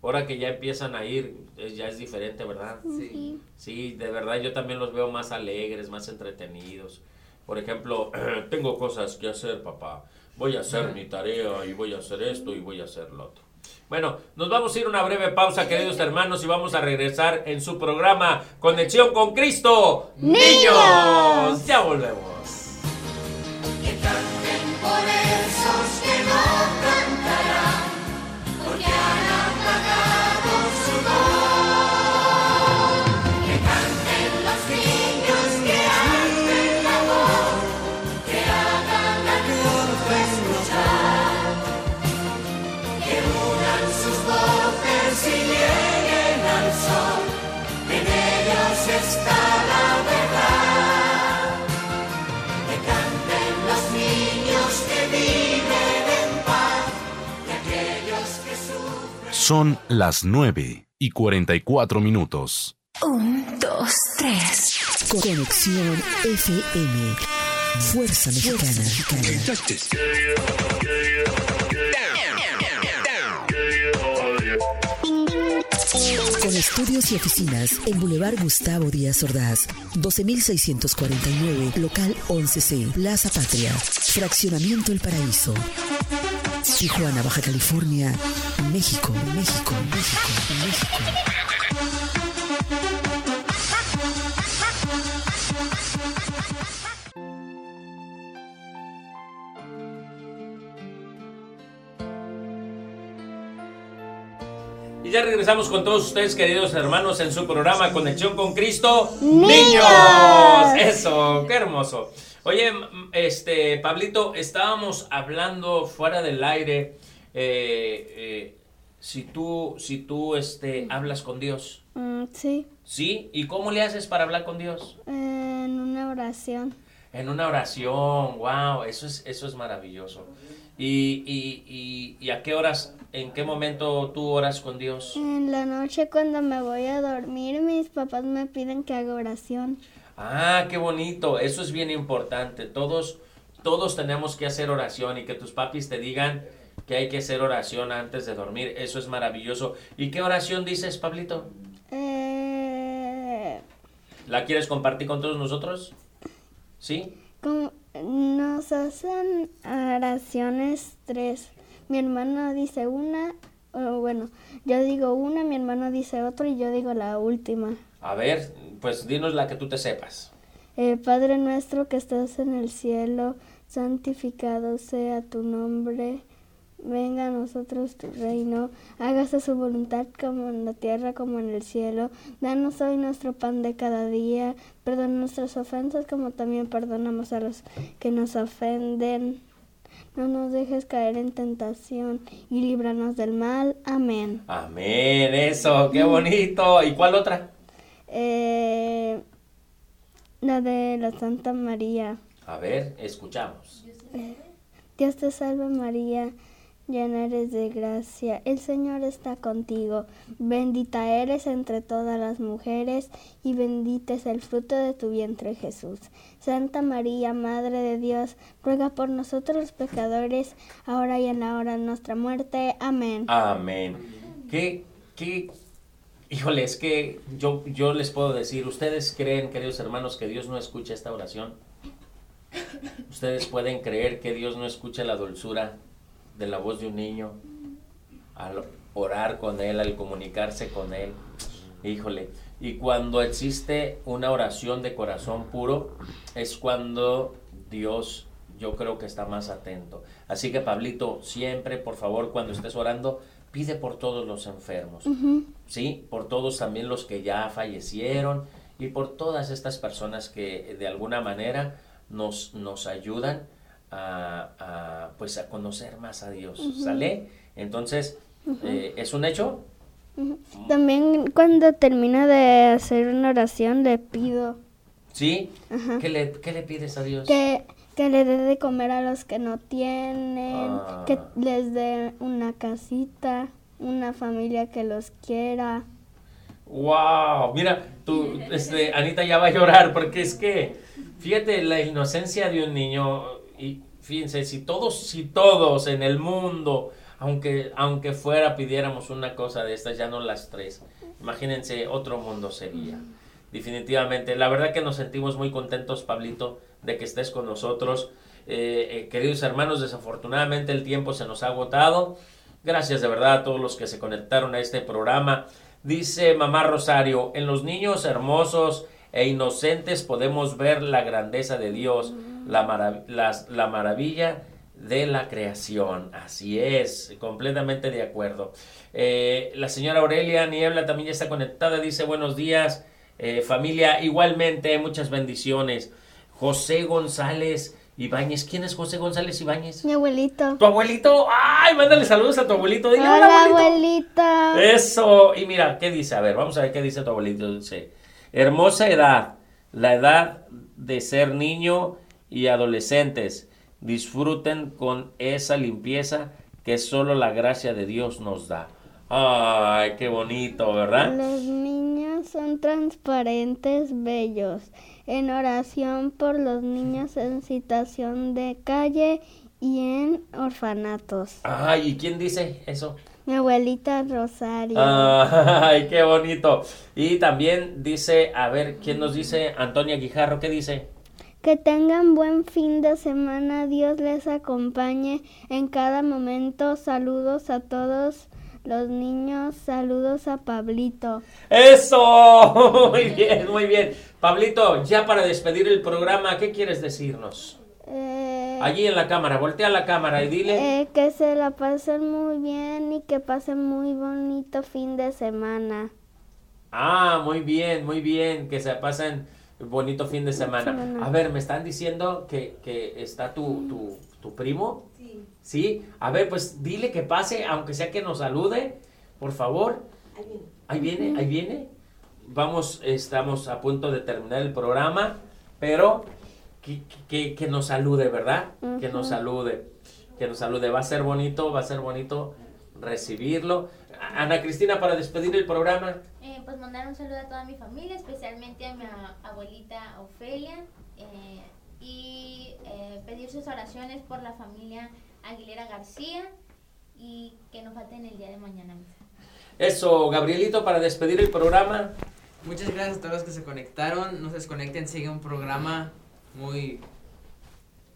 Ahora que ya empiezan a ir, eh, ya es diferente, ¿verdad? Sí. Sí, de verdad yo también los veo más alegres, más entretenidos. Por ejemplo, tengo cosas que hacer, papá. Voy a hacer mi tarea y voy a hacer esto y voy a hacer lo otro. Bueno, nos vamos a ir a una breve pausa, queridos hermanos, y vamos a regresar en su programa Conexión con Cristo. ¡Niños! Ya volvemos. Por esos que no Son las 9 y 44 minutos. Un, dos, tres. Conexión FM. Fuerza Mexicana. Con estudios y oficinas en Boulevard Gustavo Díaz Ordaz, 12649, local 11C, Plaza Patria, Fraccionamiento El Paraíso. Tijuana, Baja California, México, México, México, México. Y ya regresamos con todos ustedes, queridos hermanos, en su programa Conexión con Cristo. ¡Niños! Eso, qué hermoso. Oye, este, Pablito, estábamos hablando fuera del aire. eh, eh, si tú, si tú, este, hablas con Dios, Mm, sí, ¿sí? ¿Y cómo le haces para hablar con Dios? en una oración. En una oración, wow, eso es, eso es maravilloso. ¿Y, y, y, y a qué horas, en qué momento tú oras con Dios? En la noche cuando me voy a dormir, mis papás me piden que haga oración. Ah, qué bonito, eso es bien importante. Todos, todos tenemos que hacer oración y que tus papis te digan que hay que hacer oración antes de dormir. Eso es maravilloso. ¿Y qué oración dices, Pablito? Eh, ¿La quieres compartir con todos nosotros? ¿Sí? nos hacen oraciones tres. Mi hermano dice una, bueno, yo digo una, mi hermano dice otra y yo digo la última. A ver, pues dinos la que tú te sepas. Eh, Padre nuestro que estás en el cielo, santificado sea tu nombre. Venga a nosotros tu reino, hágase su voluntad como en la tierra como en el cielo. Danos hoy nuestro pan de cada día, perdona nuestras ofensas como también perdonamos a los que nos ofenden. No nos dejes caer en tentación y líbranos del mal. Amén. Amén, eso, qué bonito. ¿Y cuál otra? Eh, la de la Santa María. A ver, escuchamos. Dios te salve María, llena eres de gracia, el Señor está contigo, bendita eres entre todas las mujeres y bendito es el fruto de tu vientre Jesús. Santa María, Madre de Dios, ruega por nosotros los pecadores, ahora y en la hora de nuestra muerte. Amén. Amén. ¿Qué, qué, híjole, es que yo, yo les puedo decir, ¿ustedes creen, queridos hermanos, que Dios no escucha esta oración? ¿Ustedes pueden creer que Dios no escucha la dulzura de la voz de un niño al orar con Él, al comunicarse con Él? Híjole, y cuando existe una oración de corazón puro, es cuando Dios yo creo que está más atento. Así que Pablito, siempre, por favor, cuando estés orando, pide por todos los enfermos, ¿sí? Por todos también los que ya fallecieron y por todas estas personas que de alguna manera nos, nos ayudan a, a, pues a conocer más a Dios, ¿sale? Entonces, eh, ¿es un hecho? También cuando termino de hacer una oración le pido ¿Sí? ¿Qué le, qué le pides a Dios? que, que le dé de comer a los que no tienen, Ah. que les dé una casita, una familia que los quiera. Wow, mira, tú, este, Anita ya va a llorar porque es que, fíjate, la inocencia de un niño y fíjense, si todos, si todos en el mundo, aunque, aunque fuera pidiéramos una cosa de estas, ya no las tres, imagínense, otro mundo sería. Definitivamente, la verdad que nos sentimos muy contentos, Pablito, de que estés con nosotros. Eh, eh, queridos hermanos, desafortunadamente el tiempo se nos ha agotado. Gracias de verdad a todos los que se conectaron a este programa. Dice Mamá Rosario, en los niños hermosos e inocentes podemos ver la grandeza de Dios, la, marav- las- la maravilla de la creación. Así es, completamente de acuerdo. Eh, la señora Aurelia Niebla también ya está conectada, dice buenos días, eh, familia, igualmente, muchas bendiciones. José González Ibáñez, ¿quién es José González Ibáñez? Mi abuelito. Tu abuelito, ay, mándale saludos a tu abuelito. Dile, hola, Hola, abuelita. Eso, y mira, ¿qué dice? A ver, vamos a ver qué dice tu abuelito. Dice, hermosa edad, la edad de ser niño y adolescentes. Disfruten con esa limpieza que solo la gracia de Dios nos da. Ay, qué bonito, ¿verdad? Los niños son transparentes, bellos. En oración por los niños en situación de calle y en orfanatos. Ay, ¿y quién dice eso? Mi abuelita Rosario. Ay, qué bonito. Y también dice, a ver, ¿quién nos dice? Antonia Guijarro, ¿qué dice? Que tengan buen fin de semana. Dios les acompañe en cada momento. Saludos a todos los niños. Saludos a Pablito. Eso, muy bien, muy bien. Pablito, ya para despedir el programa, ¿qué quieres decirnos? Eh, Allí en la cámara, voltea la cámara y dile. eh, que se la pasen muy bien y que pasen muy bonito fin de semana. Ah, muy bien, muy bien, que se pasen bonito fin de semana. A ver, me están diciendo que, que está tu, tu, tu primo. Sí, a ver, pues dile que pase, aunque sea que nos salude, por favor. ahí viene. Ahí viene, ahí viene. Vamos, estamos a punto de terminar el programa, pero que, que- que nos salude, ¿verdad? Que nos salude, que nos salude. Va a ser bonito, va a ser bonito recibirlo. Ana Cristina, para despedir el programa. Eh, pues mandar un saludo a toda mi familia, especialmente a mi abuelita Ofelia. eh, y eh, pedir sus oraciones por la familia Aguilera García y que no falten el día de mañana. Eso, Gabrielito, para despedir el programa. Muchas gracias a todos los que se conectaron. No se desconecten, sigue un programa muy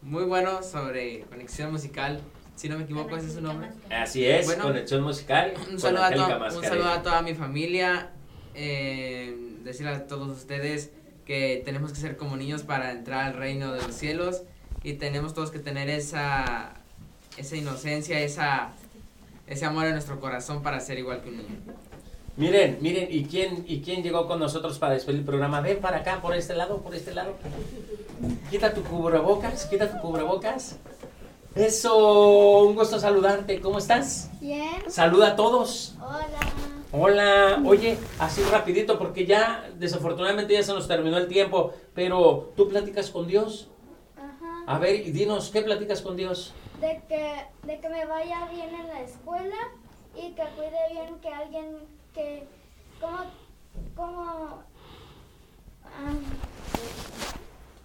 muy bueno sobre conexión musical. Si no me equivoco, ese es su nombre. Así es, Bueno, conexión musical. Un con saludo, a to- un saludo a toda mi familia. Eh, decirle a todos ustedes que tenemos que ser como niños para entrar al reino de los cielos y tenemos todos que tener esa esa inocencia, esa ese amor en nuestro corazón para ser igual que un niño. Miren, miren, ¿y quién, ¿y quién llegó con nosotros para despedir el programa? Ven para acá, por este lado, por este lado. Quita tu cubrebocas, quita tu cubrebocas. Eso, un gusto saludarte. ¿Cómo estás? Bien. Saluda a todos. Hola. Hola, oye, así rapidito porque ya desafortunadamente ya se nos terminó el tiempo, pero tú platicas con Dios. Ajá. A ver, y dinos, ¿qué platicas con Dios? De que, de que me vaya bien en la escuela y que cuide bien que alguien que como como ah,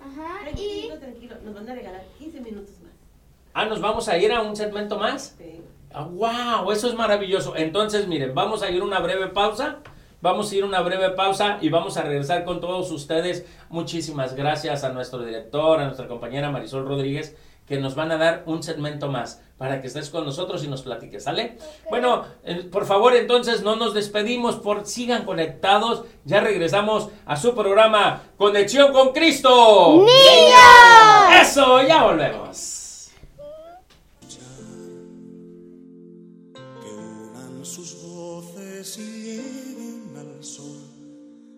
ajá y Tranquilo, tranquilo. Nos van a regalar 15 minutos más. Ah, nos vamos a ir a un segmento más. Sí. Ah, wow, eso es maravilloso. Entonces, miren, vamos a ir a una breve pausa. Vamos a ir a una breve pausa y vamos a regresar con todos ustedes. Muchísimas gracias a nuestro director, a nuestra compañera Marisol Rodríguez, que nos van a dar un segmento más para que estés con nosotros y nos platiques, ¿sale? Bueno, eh, por favor, entonces no nos despedimos, por sigan conectados. Ya regresamos a su programa Conexión con Cristo. ¡Niños! Eso, ya volvemos.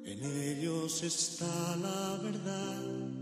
En ellos está la verdad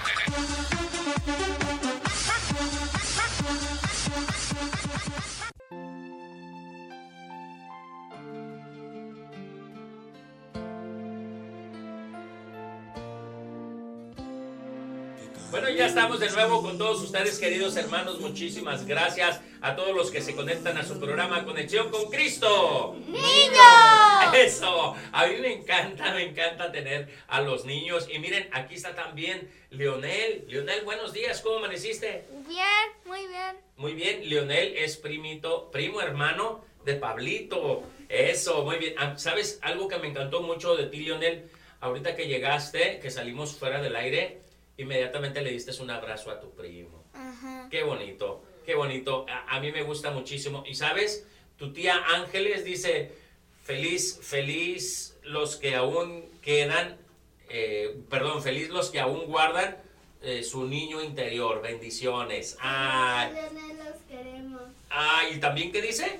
Estamos de nuevo con todos ustedes, queridos hermanos. Muchísimas gracias a todos los que se conectan a su programa Conexión con Cristo. ¡Niños! Eso, a mí me encanta, me encanta tener a los niños. Y miren, aquí está también Leonel. Leonel, buenos días, ¿cómo amaneciste? Bien, muy bien. Muy bien, Leonel es primito, primo hermano de Pablito. Eso, muy bien. Ah, ¿Sabes algo que me encantó mucho de ti, Leonel? Ahorita que llegaste, que salimos fuera del aire, inmediatamente le diste un abrazo a tu primo. Ajá. Qué bonito, qué bonito. A, a mí me gusta muchísimo. Y sabes, tu tía Ángeles dice, feliz, feliz los que aún quedan, eh, perdón, feliz los que aún guardan eh, su niño interior. Bendiciones. Ay, los queremos. ay, ¿y también qué dice?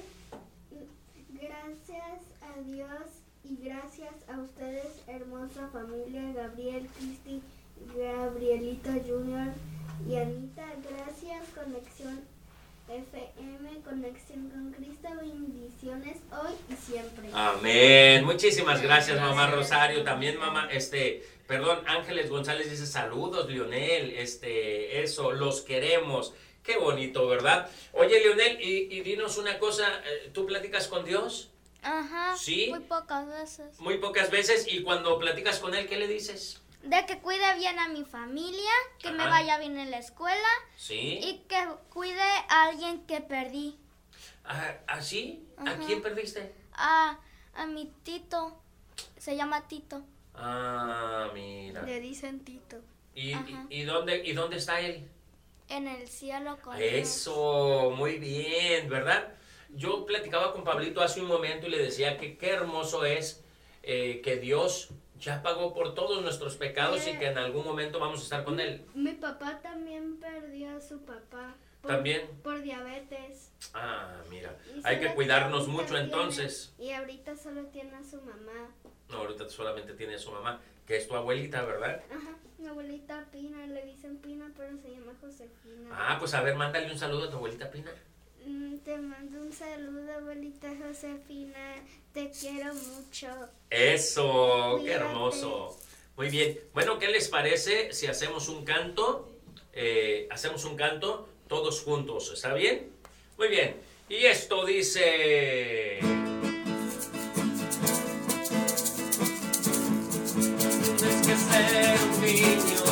Gracias a Dios y gracias a ustedes, hermosa familia Gabriel, Cristi, Gabrielito Junior y Anita. Gracias, Conexión FM, Conexión con Cristo. Bendiciones hoy y siempre. Amén. Muchísimas gracias, mamá Rosario. También, mamá, este, perdón, Ángeles González dice saludos, Lionel. Este, eso, los queremos. Qué bonito, ¿verdad? Oye, Lionel, y, y dinos una cosa, eh, ¿tú platicas con Dios? Ajá. ¿Sí? Muy pocas veces. Muy pocas veces, y cuando platicas con Él, ¿qué le dices? De que cuide bien a mi familia, que me vaya bien en la escuela ¿Sí? y que cuide a alguien que perdí. Ah, ¿ah, sí? ¿A Ajá. quién perdiste? A, a mi Tito. Se llama Tito. Ah, mira. Le dicen Tito. ¿Y, y, y dónde, ¿Y dónde está Él? En el cielo con Dios. Eso, muy bien, ¿verdad? Yo platicaba con Pablito hace un momento y le decía que qué hermoso es eh, que Dios ya pagó por todos nuestros pecados y que en algún momento vamos a estar con Él. Mi papá también perdió a su papá. por- ¿También? Por diabetes. Ah, mira, Y hay que cuidarnos mucho tiene- entonces. Y ahorita solo tiene a su mamá. No, ahorita solamente tiene a su mamá, que es tu abuelita, ¿verdad? Ajá, mi abuelita Pina, le dicen Pina, pero se llama Josefina. Ah, pues a ver, mándale un saludo a tu abuelita Pina. Mm, Te mando un saludo, abuelita Josefina. Te quiero mucho. Eso, qué hermoso. Muy bien. Bueno, ¿qué les parece si hacemos un canto? Eh, hacemos un canto todos juntos, ¿está bien? Muy bien. Y esto dice... Tienes que ser un niño,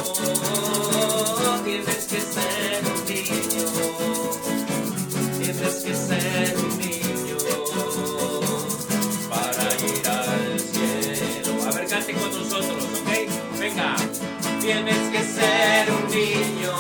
Tienes que ser un niño,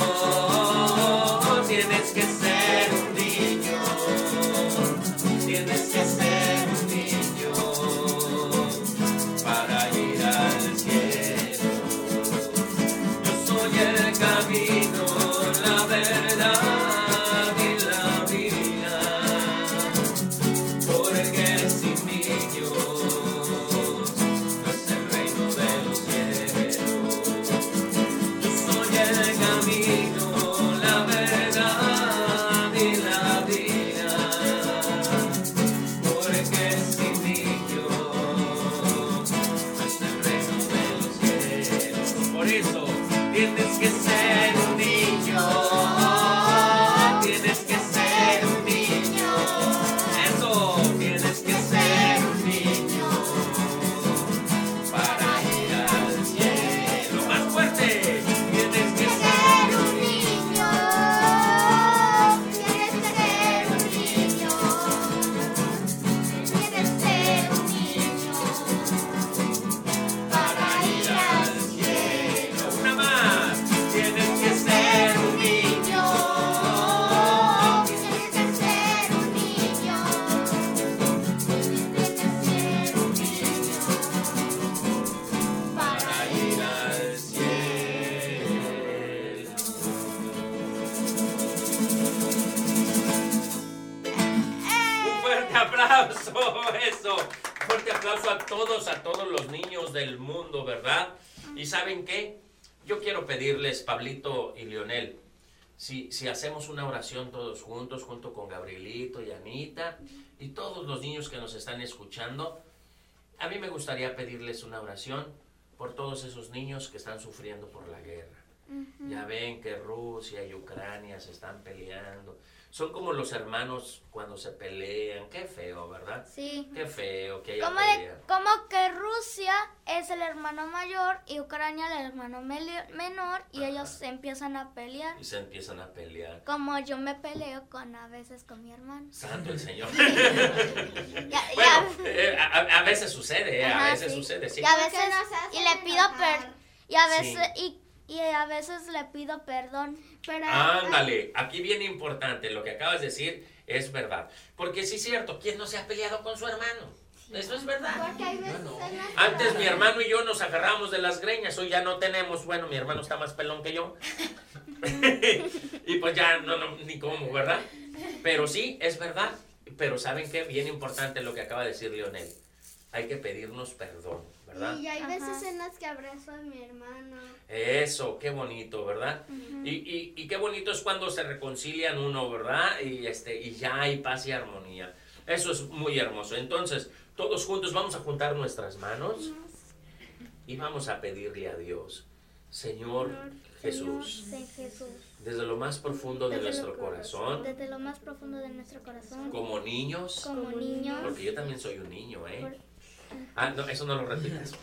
si, hacemos una oración todos juntos, junto con Gabrielito y Anita y todos los niños que nos están escuchando, a mí me gustaría pedirles una oración por todos esos niños que están sufriendo por la guerra. Ya ven que Rusia y Ucrania se están peleando. Son como los hermanos cuando se pelean. Qué feo, ¿verdad? Sí. Qué feo que haya Como, de- como que Rusia es el hermano mayor y Ucrania el hermano menor y ellos se empiezan a pelear. Y se empiezan a pelear. Como yo me peleo con a veces con mi hermano. Santo el Señor. Ya- bueno, ya- eh, a, a veces sucede, eh, a Ajá, veces sí. sucede, sí. Y a veces y le pido per y a veces y, y a veces le pido perdón. Pero Ándale, aquí viene importante, lo que acabas de decir es verdad. Porque sí es cierto, ¿quién no se ha peleado con su hermano? Eso es verdad. porque hay veces en las Antes mi hermano y yo nos agarramos de las greñas, hoy ya no tenemos, bueno, mi hermano está más pelón que yo. y pues ya no, no, ni cómo, ¿verdad? Pero sí, es verdad. Pero ¿saben qué? Bien importante lo que acaba de decir Lionel. Hay que pedirnos perdón, ¿verdad? Y hay veces Ajá. en las que abrazo a mi hermano. Eso, qué bonito, ¿verdad? y, y, y qué bonito es cuando se reconcilian uno, ¿verdad? Y, este, y ya hay paz y armonía. Eso es muy hermoso. Entonces, todos juntos vamos a juntar nuestras manos y vamos a pedirle a Dios, Señor Jesús, desde lo más profundo de Desde nuestro corazón, Desde lo más profundo de nuestro corazón. como niños, Como niños. porque yo también soy un niño, ¿eh? Ah, no, eso no lo repitas.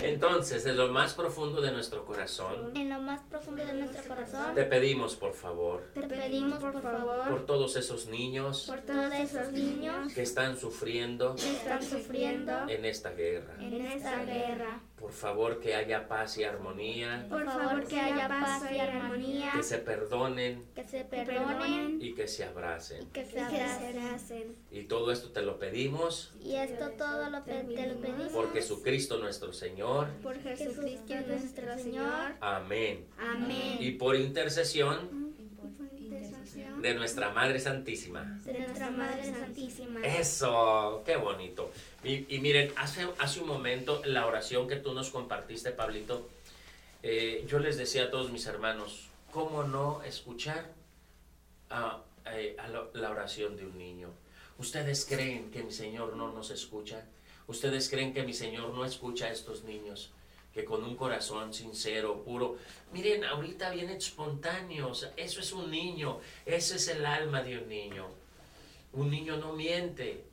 Entonces, desde lo más profundo de nuestro corazón, En lo más profundo de nuestro corazón. te pedimos, por favor, Te pedimos por favor por todos esos niños por todos esos niños que están sufriendo que están sufriendo en esta guerra. en esta guerra. Por favor, que haya paz y armonía, Por favor que haya paz y armonía, que se perdonen que se perdonen y que se abracen. que se abracen. Y todo esto te lo pedimos Y esto todo lo pe- te lo pedimos por Jesucristo nuestro Señor. por Jesucristo nuestro Señor. Amén. Amén. Y por intercesión Intercesión. De nuestra Madre Santísima. De nuestra Madre Santísima. Eso, qué bonito. Y, y miren, hace, hace un momento la oración que tú nos compartiste, Pablito, eh, yo les decía a todos mis hermanos, ¿cómo no escuchar a, eh, a la, la oración de un niño? ¿Ustedes creen que mi Señor no nos escucha? ¿Ustedes creen que mi Señor no escucha a estos niños? Que con un corazón sincero, puro. Miren, ahorita viene espontáneo. o sea, eso es un niño. Ese es el alma de un niño. Un niño no miente.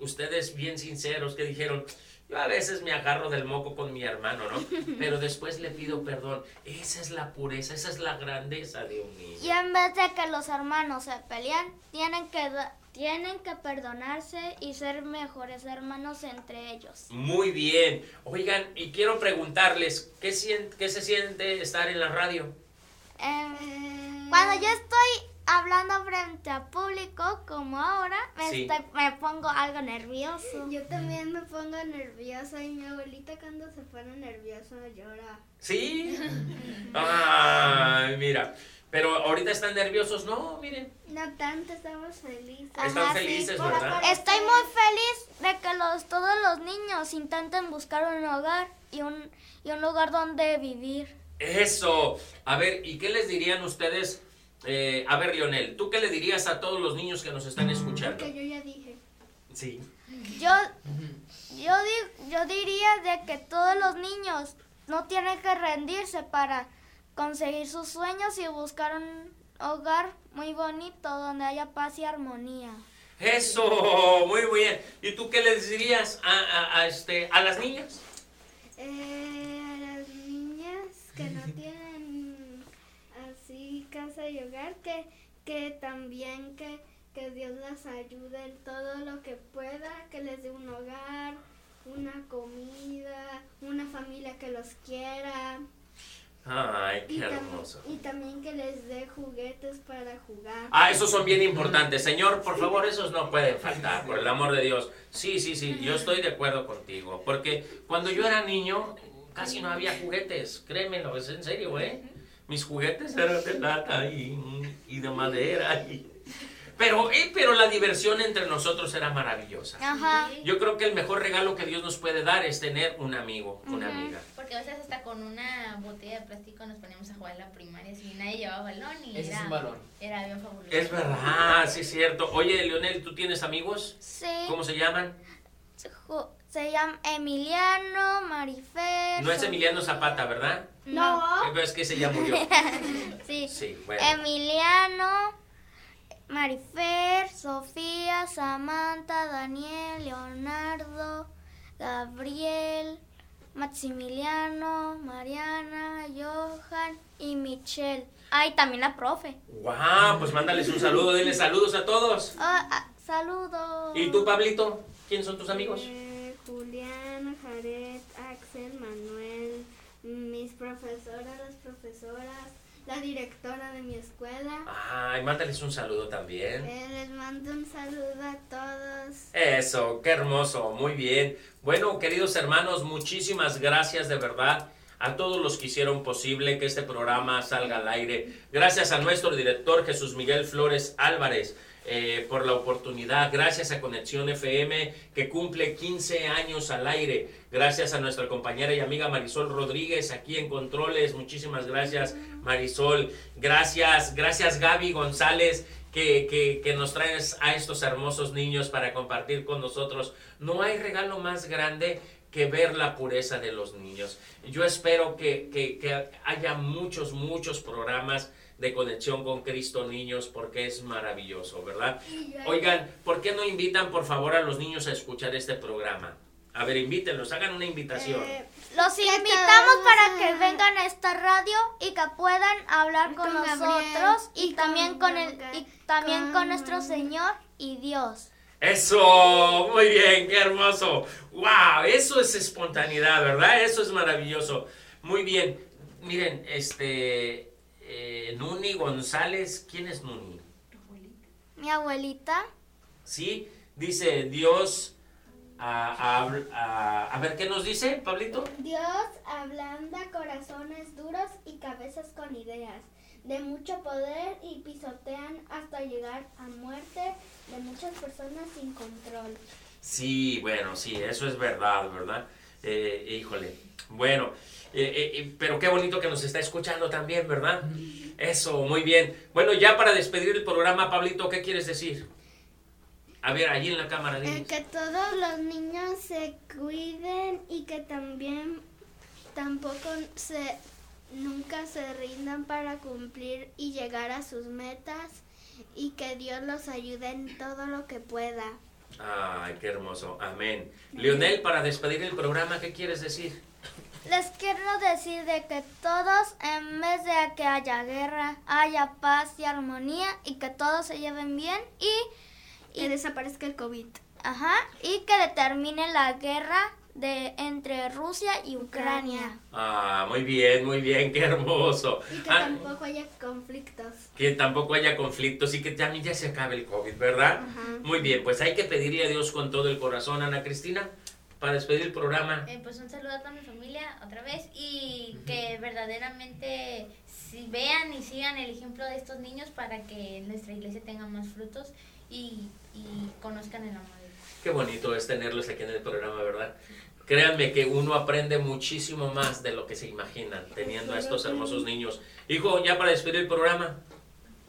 Ustedes bien sinceros que dijeron, yo a veces me agarro del moco con mi hermano, ¿no? Pero después le pido perdón. Esa es la pureza, esa es la grandeza de un niño. Y en vez de que los hermanos se peleen, tienen que tienen que perdonarse y ser mejores hermanos entre ellos. Muy bien. Oigan, y quiero preguntarles, ¿qué, qué se siente estar en la radio? Em, cuando yo estoy hablando frente a público, como ahora, me, Sí. estoy- me pongo algo nervioso. Yo también me pongo nerviosa y mi abuelita cuando se pone nerviosa llora. ¿Sí? Ay, mira. Pero ahorita están nerviosos, no, miren. No tanto, estamos felices. Están Ajá, felices, ¿verdad? Estoy muy feliz de que los, todos los niños intenten buscar un hogar y un, y un lugar donde vivir. Eso. A ver, ¿y qué les dirían ustedes? Eh, a ver, Leonel, ¿tú qué le dirías a todos los niños que nos están escuchando? Que yo ya dije. Sí. Yo, yo, di- yo diría de que todos los niños no tienen que rendirse para conseguir sus sueños y buscar un hogar muy bonito donde haya paz y armonía. Eso, muy bien. ¿Y tú qué les dirías a, a- a, este, a las niñas? Eh, a las niñas que no tienen así casa y hogar, que, que también que, que Dios las ayude en todo lo que pueda, que les dé un hogar, una comida, una familia que los quiera. Ay, Y, qué tam- hermoso. y también que les dé juguetes para jugar. Ah, esos son bien importantes. Señor, por favor, esos no pueden faltar, por el amor de Dios. Sí, sí, sí, yo estoy de acuerdo contigo. Porque cuando yo era niño, casi no había juguetes. Créemelo, es en serio, ¿eh? Mis juguetes eran de lata y, y de madera. y- Pero, eh, pero la diversión entre nosotros era maravillosa. Ajá. Yo creo que el mejor regalo que Dios nos puede dar es tener un amigo, una amiga. Porque a veces hasta con una botella de plástico nos poníamos a jugar en la primaria si nadie llevaba balón y Ese era, es un balón. era bien fabuloso. Es verdad, sí es cierto. Oye, Leonel, ¿tú tienes amigos? Sí. ¿Cómo se llaman? Se, llama Emiliano, Marifer. No es. Emiliano Zapata, ¿verdad? No. Pero Es que ese ya murió. sí. Sí, bueno. Emiliano, Marifer, Sofía, Samantha, Daniel, Leonardo, Gabriel, Maximiliano, Mariana, Johan y Michelle. Ay, también la profe. Wow, pues mándales un saludo, denle saludos a todos. Ah, ah, saludos. ¿Y tú, Pablito? ¿Quiénes son tus amigos? Eh, Julián, Jared, Axel, Manuel, mis profesoras, las profesoras, la directora de mi escuela. Ay, mándales un saludo también. Eh, les mando un saludo a todos. Eso, qué hermoso, muy bien. Bueno, queridos hermanos, muchísimas gracias de verdad a todos los que hicieron posible que este programa salga al aire. Gracias a nuestro director Jesús Miguel Flores Álvarez. Eh, por la oportunidad, gracias a Conexión FM que cumple 15 años al aire, gracias a nuestra compañera y amiga Marisol Rodríguez aquí en Controles, muchísimas gracias Marisol, gracias, gracias Gaby González que, que, que nos traes a estos hermosos niños para compartir con nosotros. No hay regalo más grande que ver la pureza de los niños. Yo espero que, que, que haya muchos, muchos programas de conexión con Cristo niños porque es maravilloso, ¿verdad? Oigan, ¿por qué no invitan por favor a los niños a escuchar este programa? A ver, invítenlos, hagan una invitación. Eh, Los ¿Qué invitamos para que vengan a esta radio y que puedan hablar con, Con Gabriel nosotros y, y también con con el y también con, con- nuestro Señor y Dios. Eso, muy bien, qué hermoso. Wow, eso es espontaneidad, ¿verdad? Eso es maravilloso. Muy bien. Miren, este eh, Nuni González, ¿quién es Nuni? Mi abuelita Sí, dice Dios a, a- a- a ver qué nos dice, Pablito. Dios ablanda corazones duros y cabezas con ideas de mucho poder y pisotean hasta llegar a muerte de muchas personas sin control. Sí, bueno, sí, eso es verdad, ¿verdad? Eh, híjole, bueno, eh, eh, eh, pero qué bonito que nos está escuchando también, ¿verdad? Eso, muy bien. Bueno, ya para despedir el programa, Pablito, ¿qué quieres decir? A ver, allí en la cámara, Eh, que todos los niños se cuiden y que también tampoco se nunca se rindan para cumplir y llegar a sus metas y que Dios los ayude en todo lo que pueda. Ay, qué hermoso, amén. Leonel, para despedir el programa, ¿qué quieres decir? Les quiero decir de que todos en vez de que haya guerra, haya paz y armonía y que todos se lleven bien y Que desaparezca el COVID. ajá, y que determine la guerra de entre Rusia y Ucrania. Ah, muy bien, muy bien, qué hermoso. Y que Ah, tampoco haya conflictos. que tampoco haya conflictos y que también ya se acabe el COVID, ¿verdad? Muy bien, pues hay que pedirle a Dios con todo el corazón, Ana Cristina, para despedir el programa. Eh, pues un saludo a toda mi familia otra vez y que verdaderamente si vean y sigan el ejemplo de estos niños para que nuestra iglesia tenga más frutos y, y conozcan el amor de Dios. Qué bonito es tenerlos aquí en el programa, ¿verdad? Créanme que uno aprende muchísimo más de lo que se imaginan teniendo a estos hermosos niños. Hijo, ya para despedir el programa.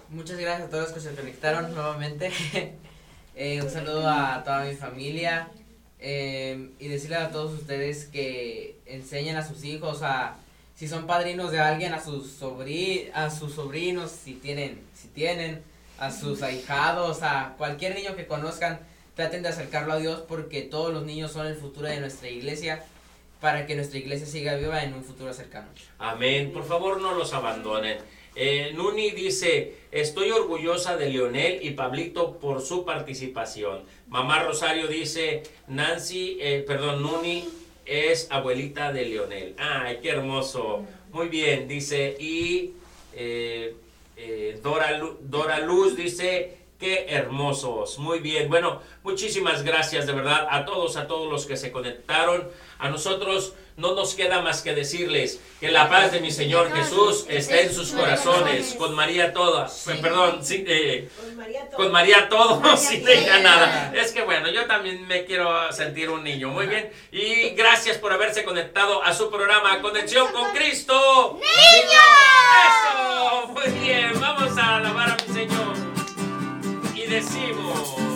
Muchas gracias a todos los que se conectaron nuevamente. Eh, un saludo a toda mi familia. Eh, y decirle a todos ustedes que enseñen a sus hijos a si son padrinos de alguien a sus sobri- a sus sobrinos si tienen si tienen a sus ahijados a cualquier niño que conozcan traten de acercarlo a Dios porque todos los niños son el futuro de nuestra iglesia para que nuestra iglesia siga viva en un futuro cercano. Amén. Por favor, no los abandonen. Eh, Nuni dice, estoy orgullosa de Leonel y Pablito por su participación. Mamá Rosario dice, Nancy, eh, perdón, Nuni es abuelita de Leonel. Ay, qué hermoso. Muy bien, dice, y eh, eh, Dora, Dora Luz dice Qué hermosos, muy bien. Bueno, muchísimas gracias de verdad a todos, a todos los que se conectaron. A nosotros no nos queda más que decirles que la paz de mi Señor Jesús esté en sus corazones, con María toda, eh, perdón, sí, eh, con María todo, sin ella nada. Es que bueno, yo también me quiero sentir un niño, muy bien. Y gracias por haberse conectado a su programa Conexión con Cristo. ¡Niños! Eso, muy bien, vamos a alabar a mi Señor. Y decimos...